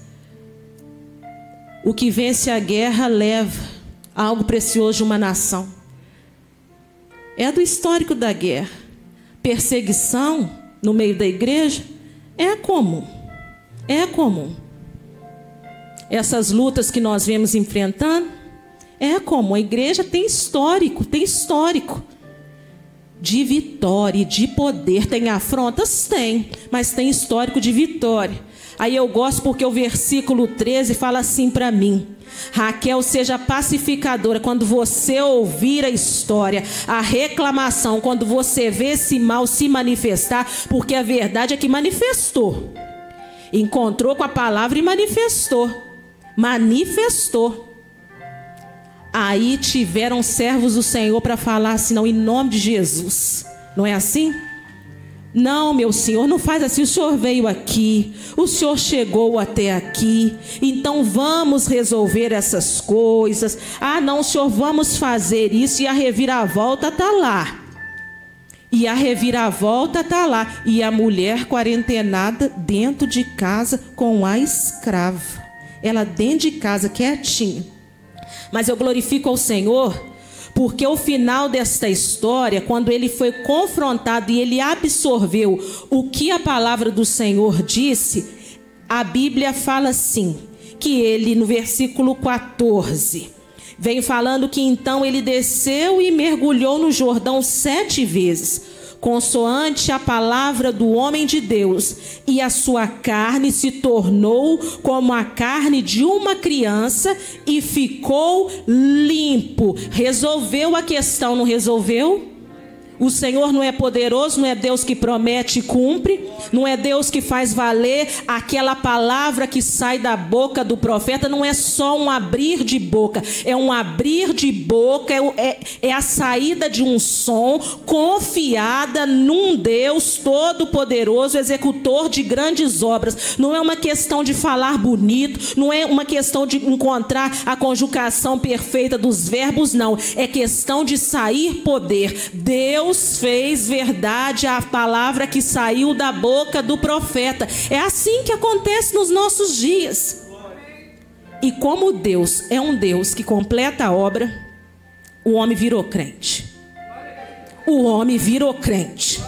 O que vence a guerra leva algo precioso de uma nação. É do histórico da guerra. Perseguição no meio da igreja é comum. É comum. Essas lutas que nós vemos enfrentando é comum. A igreja tem histórico, tem histórico de vitória e de poder. Tem afrontas? Tem, mas tem histórico de vitória. Aí eu gosto porque o versículo 13 fala assim para mim. Raquel, seja pacificadora quando você ouvir a história, a reclamação, quando você vê esse mal se manifestar, porque a verdade é que manifestou. Encontrou com a palavra e manifestou. Manifestou. Aí tiveram servos do Senhor para falar assim, não, em nome de Jesus. Não é assim? Não, meu senhor, não faz assim. O senhor veio aqui, o senhor chegou até aqui, então vamos resolver essas coisas. Ah, não, senhor, vamos fazer isso. E a reviravolta está lá. E a reviravolta está lá. E a mulher quarentenada dentro de casa com a escrava. Ela dentro de casa, quietinha mas eu glorifico ao Senhor porque o final desta história, quando ele foi confrontado e ele absorveu o que a palavra do Senhor disse, a Bíblia fala assim: que ele, no versículo 14, vem falando que então ele desceu e mergulhou no Jordão sete vezes consoante a palavra do homem de Deus, e a sua carne se tornou como a carne de uma criança e ficou limpo. Resolveu a questão, não resolveu? O Senhor não é poderoso, não é Deus que promete e cumpre, não é Deus que faz valer aquela palavra que sai da boca do profeta, não é só um abrir de boca, é um abrir de boca, é, é, é a saída de um som confiada num Deus todo-poderoso, executor de grandes obras. Não é uma questão de falar bonito, não é uma questão de encontrar a conjugação perfeita dos verbos, não. É questão de sair poder. Deus Deus fez verdade a palavra que saiu da boca do profeta. É assim que acontece nos nossos dias. E como Deus é um Deus que completa a obra, o homem virou crente. O homem virou crente.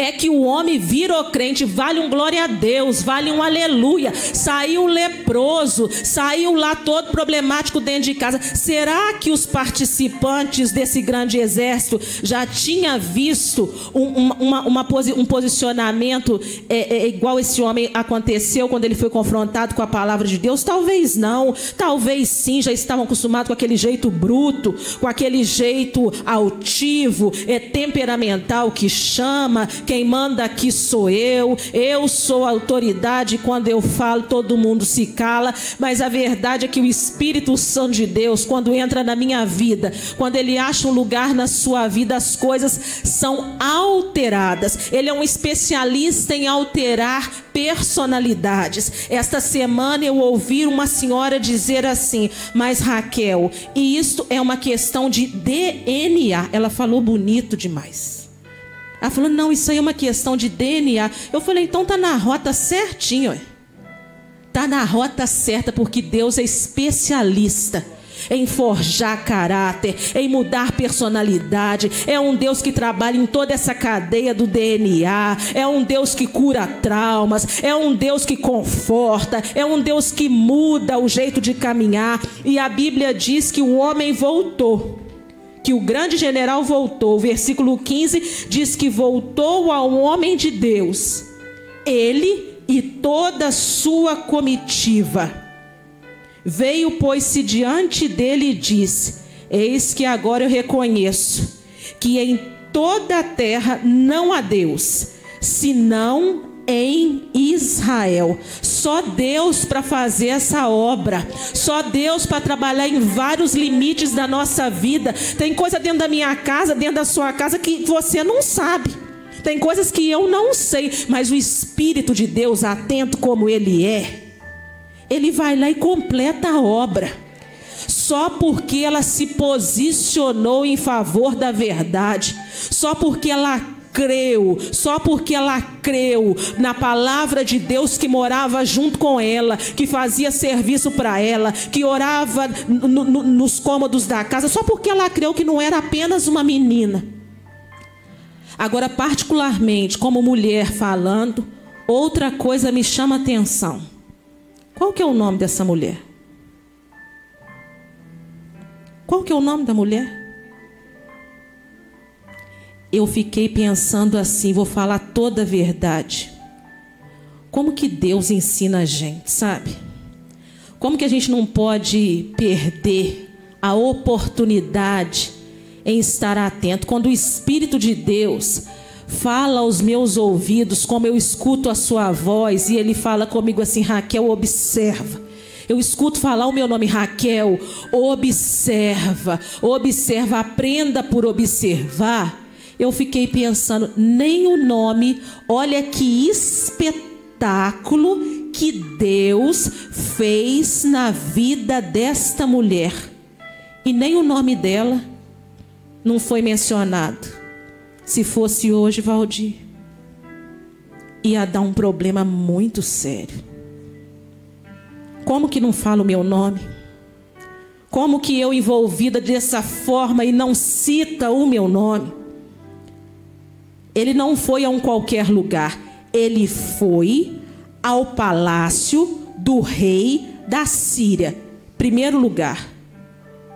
É que o homem virou crente, vale um glória a Deus, vale um aleluia. Saiu leproso, saiu lá todo problemático dentro de casa. Será que os participantes desse grande exército já tinham visto um, uma, uma, um posicionamento é, é, igual esse homem aconteceu quando ele foi confrontado com a palavra de Deus? Talvez não, talvez sim, já estavam acostumados com aquele jeito bruto, com aquele jeito altivo, é temperamental que chama, quem manda aqui sou eu, eu sou a autoridade, quando eu falo todo mundo se cala, mas a verdade é que o Espírito Santo de Deus, quando entra na minha vida, quando ele acha um lugar na sua vida, as coisas são alteradas. Ele é um especialista em alterar personalidades. Esta semana eu ouvi uma senhora dizer assim: Mas Raquel, e isto é uma questão de DNA. Ela falou bonito demais. Ela falou: não, isso aí é uma questão de DNA. Eu falei: então tá na rota certinho. Tá na rota certa, porque Deus é especialista em forjar caráter, em mudar personalidade. É um Deus que trabalha em toda essa cadeia do DNA. É um Deus que cura traumas. É um Deus que conforta. É um Deus que muda o jeito de caminhar. E a Bíblia diz que o homem voltou que o grande general voltou. O versículo 15 diz que voltou ao homem de Deus, ele e toda sua comitiva. Veio, pois-se diante dele e disse: Eis que agora eu reconheço que em toda a terra não há Deus, senão em Israel. Só Deus para fazer essa obra. Só Deus para trabalhar em vários limites da nossa vida. Tem coisa dentro da minha casa, dentro da sua casa que você não sabe. Tem coisas que eu não sei, mas o Espírito de Deus, atento como ele é, ele vai lá e completa a obra. Só porque ela se posicionou em favor da verdade, só porque ela creu, só porque ela creu na palavra de Deus que morava junto com ela, que fazia serviço para ela, que orava no, no, nos cômodos da casa, só porque ela creu que não era apenas uma menina. Agora, particularmente, como mulher falando, outra coisa me chama atenção. Qual que é o nome dessa mulher? Qual que é o nome da mulher? Eu fiquei pensando assim, vou falar toda a verdade. Como que Deus ensina a gente, sabe? Como que a gente não pode perder a oportunidade em estar atento quando o Espírito de Deus fala aos meus ouvidos, como eu escuto a sua voz e ele fala comigo assim: Raquel, observa. Eu escuto falar o meu nome, Raquel, observa, observa, aprenda por observar eu fiquei pensando, nem o nome, olha que espetáculo que Deus fez na vida desta mulher. E nem o nome dela não foi mencionado. Se fosse hoje, Valdir, ia dar um problema muito sério. Como que não fala o meu nome? Como que eu envolvida dessa forma e não cita o meu nome? Ele não foi a um qualquer lugar, ele foi ao palácio do rei da Síria. Primeiro lugar.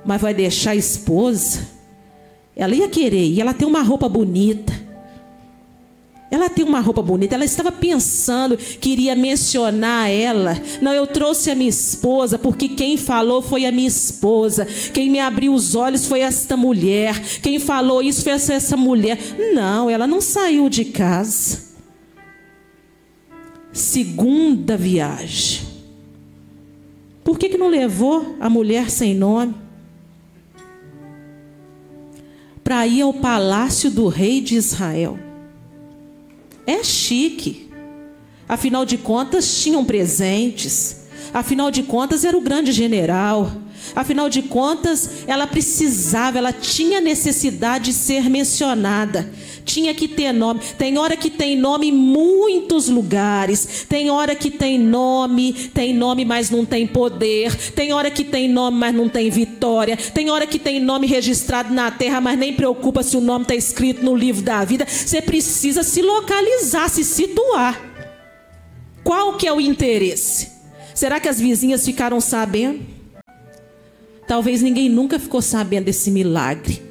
Mas vai deixar a esposa? Ela ia querer, e ela tem uma roupa bonita. Ela tem uma roupa bonita. Ela estava pensando que iria mencionar ela. Não, eu trouxe a minha esposa, porque quem falou foi a minha esposa. Quem me abriu os olhos foi esta mulher. Quem falou isso foi essa mulher. Não, ela não saiu de casa. Segunda viagem. Por que, que não levou a mulher sem nome? Para ir ao palácio do rei de Israel. É chique. Afinal de contas, tinham presentes. Afinal de contas, era o grande general. Afinal de contas, ela precisava, ela tinha necessidade de ser mencionada. Tinha que ter nome. Tem hora que tem nome em muitos lugares. Tem hora que tem nome, tem nome, mas não tem poder. Tem hora que tem nome, mas não tem vitória. Tem hora que tem nome registrado na terra, mas nem preocupa se o nome está escrito no livro da vida. Você precisa se localizar, se situar. Qual que é o interesse? Será que as vizinhas ficaram sabendo? Talvez ninguém nunca ficou sabendo desse milagre.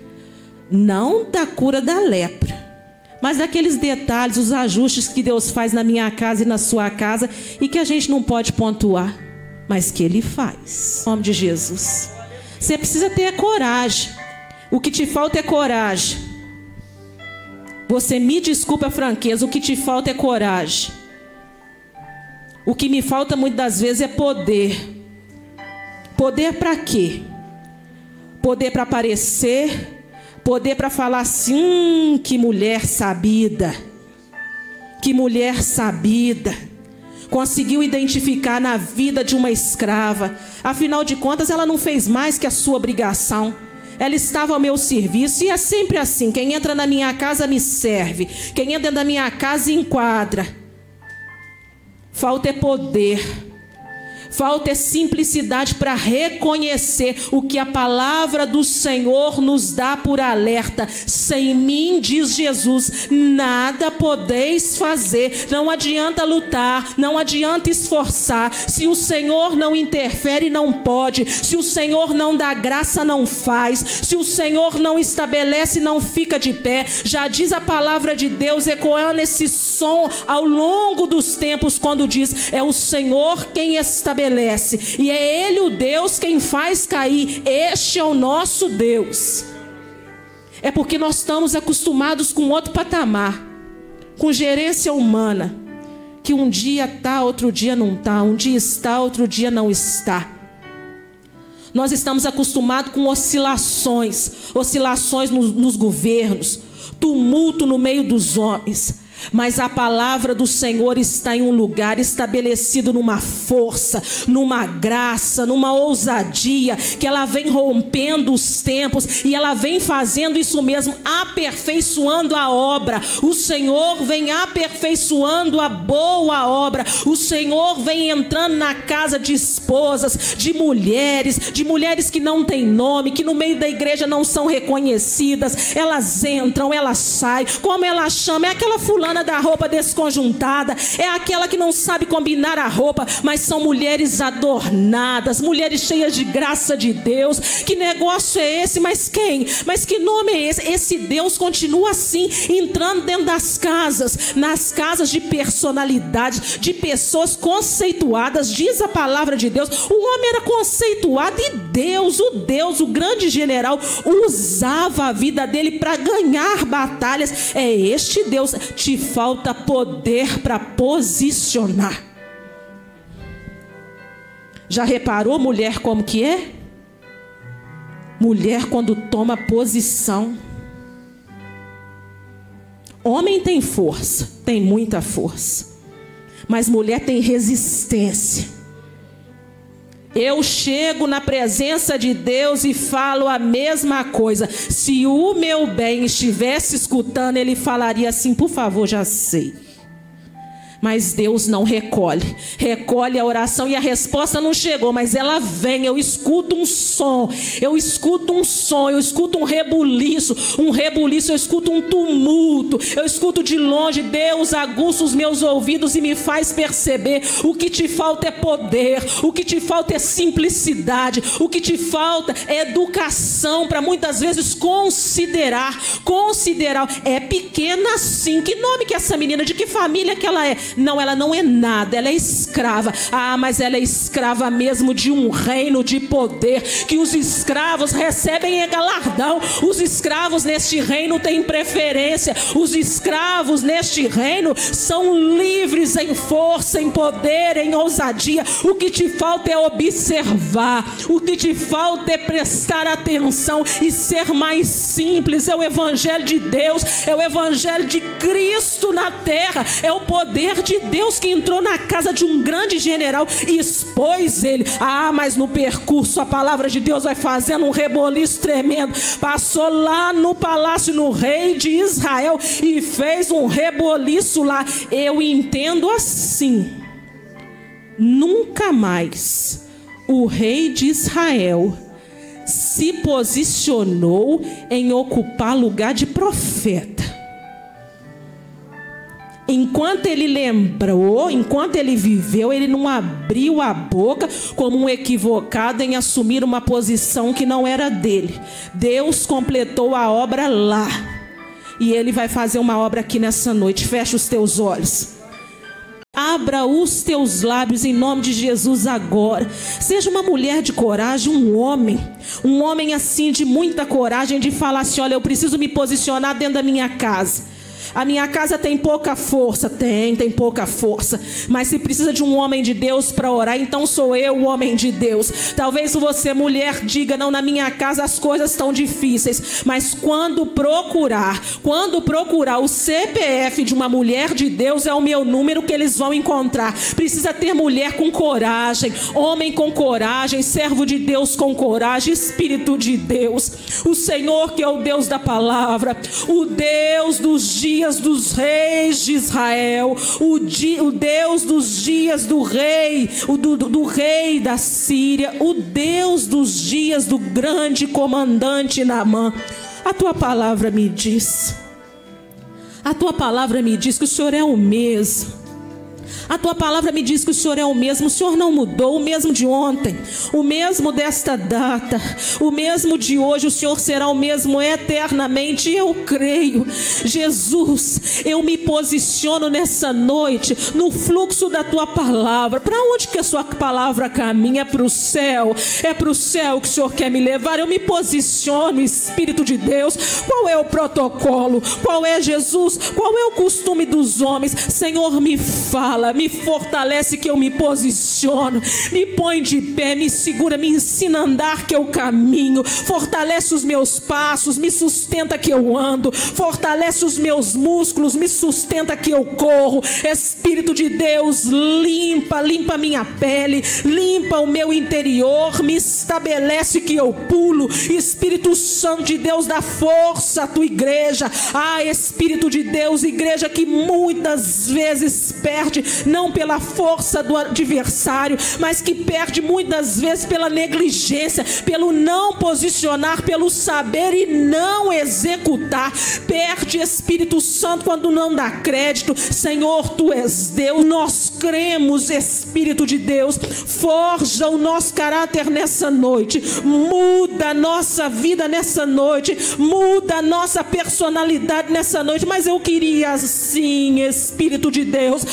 Não da cura da lepra, mas daqueles detalhes, os ajustes que Deus faz na minha casa e na sua casa e que a gente não pode pontuar, mas que Ele faz. Em nome de Jesus. Você precisa ter coragem. O que te falta é coragem. Você me desculpa a franqueza, o que te falta é coragem. O que me falta muitas das vezes é poder. Poder para quê? Poder para aparecer, poder para falar assim, que mulher sabida. Que mulher sabida. Conseguiu identificar na vida de uma escrava. Afinal de contas, ela não fez mais que a sua obrigação. Ela estava ao meu serviço e é sempre assim: quem entra na minha casa me serve, quem entra na minha casa enquadra. Falta é poder. Falta é simplicidade para reconhecer o que a palavra do Senhor nos dá por alerta. Sem mim, diz Jesus, nada podeis fazer. Não adianta lutar, não adianta esforçar. Se o Senhor não interfere, não pode. Se o Senhor não dá graça, não faz. Se o Senhor não estabelece, não fica de pé. Já diz a palavra de Deus, ecoando esse som ao longo dos tempos, quando diz: É o Senhor quem estabelece estabelece, e é Ele o Deus quem faz cair. Este é o nosso Deus. É porque nós estamos acostumados com outro patamar, com gerência humana, que um dia está, outro dia não está, um dia está, outro dia não está. Nós estamos acostumados com oscilações, oscilações nos, nos governos, tumulto no meio dos homens. Mas a palavra do Senhor está em um lugar estabelecido numa força, numa graça, numa ousadia, que ela vem rompendo os tempos e ela vem fazendo isso mesmo, aperfeiçoando a obra. O Senhor vem aperfeiçoando a boa obra. O Senhor vem entrando na casa de esposas, de mulheres, de mulheres que não têm nome, que no meio da igreja não são reconhecidas. Elas entram, elas saem, como ela chama, é aquela fulana fulana da roupa desconjuntada, é aquela que não sabe combinar a roupa, mas são mulheres adornadas, mulheres cheias de graça de Deus. Que negócio é esse? Mas quem? Mas que nome é esse? Esse Deus continua assim, entrando dentro das casas, nas casas de personalidade, de pessoas conceituadas, diz a palavra de Deus. O homem era conceituado e Deus, o Deus, o grande general, usava a vida dele para ganhar batalhas. É este Deus. Te falta poder para posicionar. Já reparou mulher como que é? Mulher quando toma posição. Homem tem força, tem muita força. Mas mulher tem resistência. Eu chego na presença de Deus e falo a mesma coisa. Se o meu bem estivesse escutando, ele falaria assim: por favor, já sei. Mas Deus não recolhe. Recolhe a oração e a resposta não chegou, mas ela vem. Eu escuto um som, eu escuto um som, eu escuto um rebuliço, um rebuliço, eu escuto um tumulto, eu escuto de longe. Deus aguça os meus ouvidos e me faz perceber: o que te falta é poder, o que te falta é simplicidade, o que te falta é educação para muitas vezes considerar. Considerar, é pequena sim. Que nome que essa menina, de que família que ela é? Não, ela não é nada, ela é escrava. Ah, mas ela é escrava mesmo de um reino de poder que os escravos recebem em galardão. Os escravos neste reino têm preferência. Os escravos neste reino são livres em força, em poder, em ousadia. O que te falta é observar. O que te falta é prestar atenção e ser mais simples. É o evangelho de Deus, é o evangelho de Cristo na terra, é o poder de Deus que entrou na casa de um grande general e expôs ele. Ah, mas no percurso a palavra de Deus vai fazendo um reboliço tremendo. Passou lá no palácio, no rei de Israel, e fez um reboliço lá. Eu entendo assim. Nunca mais o rei de Israel se posicionou em ocupar lugar de profeta. Enquanto ele lembrou, enquanto ele viveu, ele não abriu a boca como um equivocado em assumir uma posição que não era dele. Deus completou a obra lá. E ele vai fazer uma obra aqui nessa noite. Fecha os teus olhos. Abra os teus lábios em nome de Jesus agora. Seja uma mulher de coragem, um homem, um homem assim de muita coragem de falar assim: olha, eu preciso me posicionar dentro da minha casa. A minha casa tem pouca força, tem, tem pouca força. Mas se precisa de um homem de Deus para orar, então sou eu o homem de Deus. Talvez você, mulher, diga: não, na minha casa as coisas estão difíceis. Mas quando procurar, quando procurar o CPF de uma mulher de Deus, é o meu número que eles vão encontrar. Precisa ter mulher com coragem, homem com coragem, servo de Deus com coragem, Espírito de Deus. O Senhor que é o Deus da palavra, o Deus dos dias dias dos reis de Israel, o, di, o Deus dos dias do rei, o do, do rei da Síria, o Deus dos dias do grande comandante Naamã. A tua palavra me diz, a tua palavra me diz que o Senhor é o mesmo a tua palavra me diz que o Senhor é o mesmo, o Senhor não mudou, o mesmo de ontem, o mesmo desta data, o mesmo de hoje, o Senhor será o mesmo eternamente. Eu creio, Jesus, eu me posiciono nessa noite no fluxo da tua palavra. Para onde que a sua palavra caminha? É para o céu, é para o céu que o Senhor quer me levar. Eu me posiciono, Espírito de Deus. Qual é o protocolo? Qual é Jesus? Qual é o costume dos homens? Senhor, me fala me fortalece que eu me posiciono, me põe de pé, me segura, me ensina a andar que eu caminho, fortalece os meus passos, me sustenta que eu ando, fortalece os meus músculos, me sustenta que eu corro. Espírito de Deus, limpa, limpa minha pele, limpa o meu interior, me estabelece que eu pulo. Espírito Santo de Deus, dá força à tua igreja. Ah, Espírito de Deus, igreja que muitas vezes perde não pela força do adversário, mas que perde muitas vezes pela negligência, pelo não posicionar, pelo saber e não executar. Perde Espírito Santo quando não dá crédito. Senhor, tu és Deus, nós cremos, Espírito de Deus, forja o nosso caráter nessa noite, muda a nossa vida nessa noite, muda a nossa personalidade nessa noite. Mas eu queria sim, Espírito de Deus,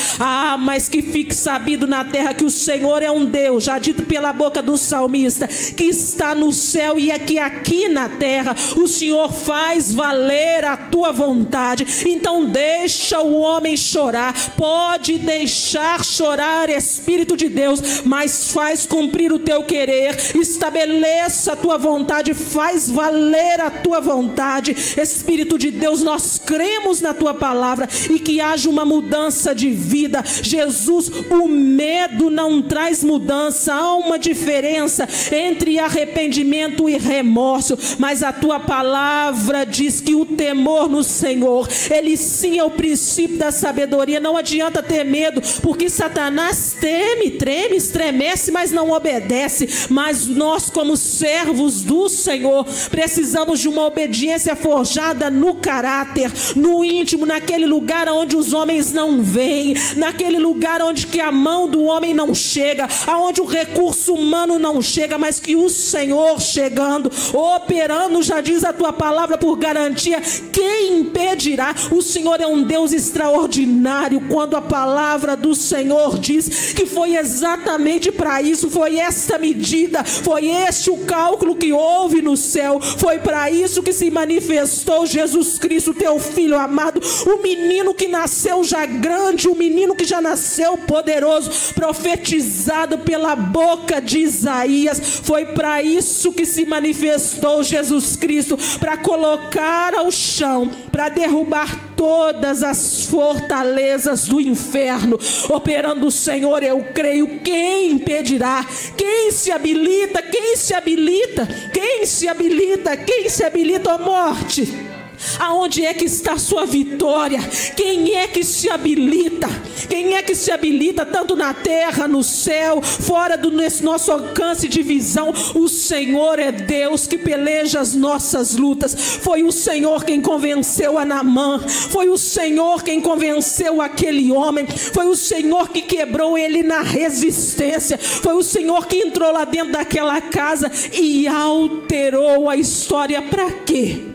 ah, mas que fique sabido na terra que o Senhor é um Deus, já dito pela boca do salmista, que está no céu e é que aqui na terra o Senhor faz valer a tua vontade. Então deixa o homem chorar, pode deixar chorar, Espírito de Deus, mas faz cumprir o teu querer, estabeleça a tua vontade, faz valer a tua vontade, Espírito de Deus, nós cremos na tua palavra e que haja uma mudança de vida. Jesus, o medo não traz mudança, há uma diferença entre arrependimento e remorso, mas a tua palavra diz que o temor no Senhor, ele sim é o princípio da sabedoria. Não adianta ter medo, porque Satanás teme, treme, estremece, mas não obedece. Mas nós, como servos do Senhor, precisamos de uma obediência forjada no caráter, no íntimo, naquele lugar onde os homens não veem, naquele lugar onde que a mão do homem não chega, aonde o recurso humano não chega, mas que o Senhor chegando, operando, já diz a tua palavra por garantia, quem impedirá? O Senhor é um Deus extraordinário. Quando a palavra do Senhor diz que foi exatamente para isso, foi esta medida, foi este o cálculo que houve no céu, foi para isso que se manifestou Jesus Cristo, teu filho amado, o menino que nasceu já grande, o menino que já nasceu poderoso, profetizado pela boca de Isaías. Foi para isso que se manifestou Jesus Cristo para colocar ao chão, para derrubar todas as fortalezas do inferno. Operando o Senhor, eu creio. Quem impedirá? Quem se habilita? Quem se habilita? Quem se habilita? Quem se habilita, ó morte? Aonde é que está a sua vitória? Quem é que se habilita? Quem é que se habilita tanto na terra, no céu, fora do nosso alcance de visão? O Senhor é Deus que peleja as nossas lutas. Foi o Senhor quem convenceu a Namã. Foi o Senhor quem convenceu aquele homem. Foi o Senhor que quebrou ele na resistência. Foi o Senhor que entrou lá dentro daquela casa e alterou a história. Para quê?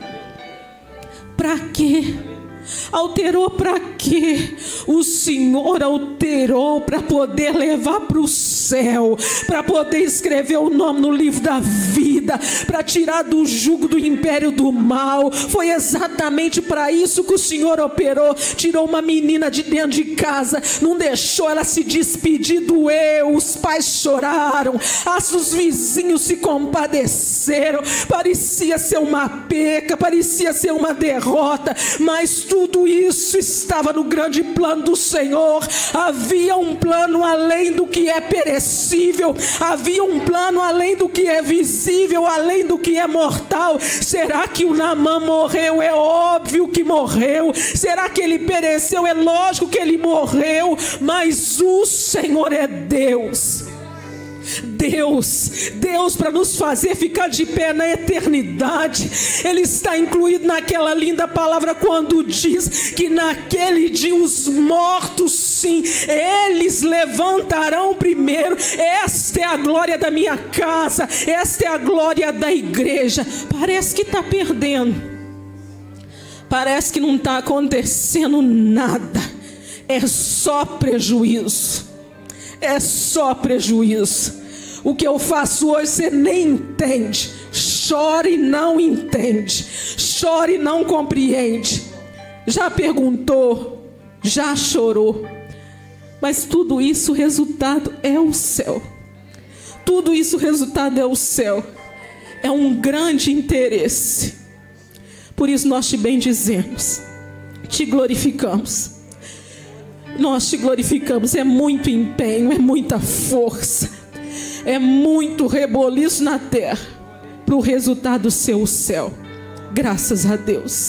Para quê? Alterou para quê? O Senhor alterou para poder levar para o céu, para poder escrever o nome no livro da vida, para tirar do jugo do império do mal. Foi exatamente para isso que o Senhor operou. Tirou uma menina de dentro de casa, não deixou ela se despedir do eu. Os pais choraram, os vizinhos se compadeceram. Parecia ser uma peca, parecia ser uma derrota, mas tudo isso estava no grande plano do Senhor. Havia um plano além do que é perecível, havia um plano além do que é visível, além do que é mortal. Será que o Namã morreu? É óbvio que morreu. Será que ele pereceu? É lógico que ele morreu, mas o Senhor é Deus. Deus, Deus para nos fazer ficar de pé na eternidade. Ele está incluído naquela linda palavra quando diz que naquele dia os mortos, sim, eles levantarão primeiro. Esta é a glória da minha casa, esta é a glória da igreja. Parece que está perdendo. Parece que não está acontecendo nada. É só prejuízo. É só prejuízo. O que eu faço hoje você nem entende. Chora e não entende. Chora e não compreende. Já perguntou, já chorou. Mas tudo isso, resultado é o céu. Tudo isso, resultado é o céu. É um grande interesse. Por isso nós te bendizemos, te glorificamos. Nós te glorificamos. É muito empenho, é muita força é muito reboliço na terra para o resultado ser o céu. Graças a Deus.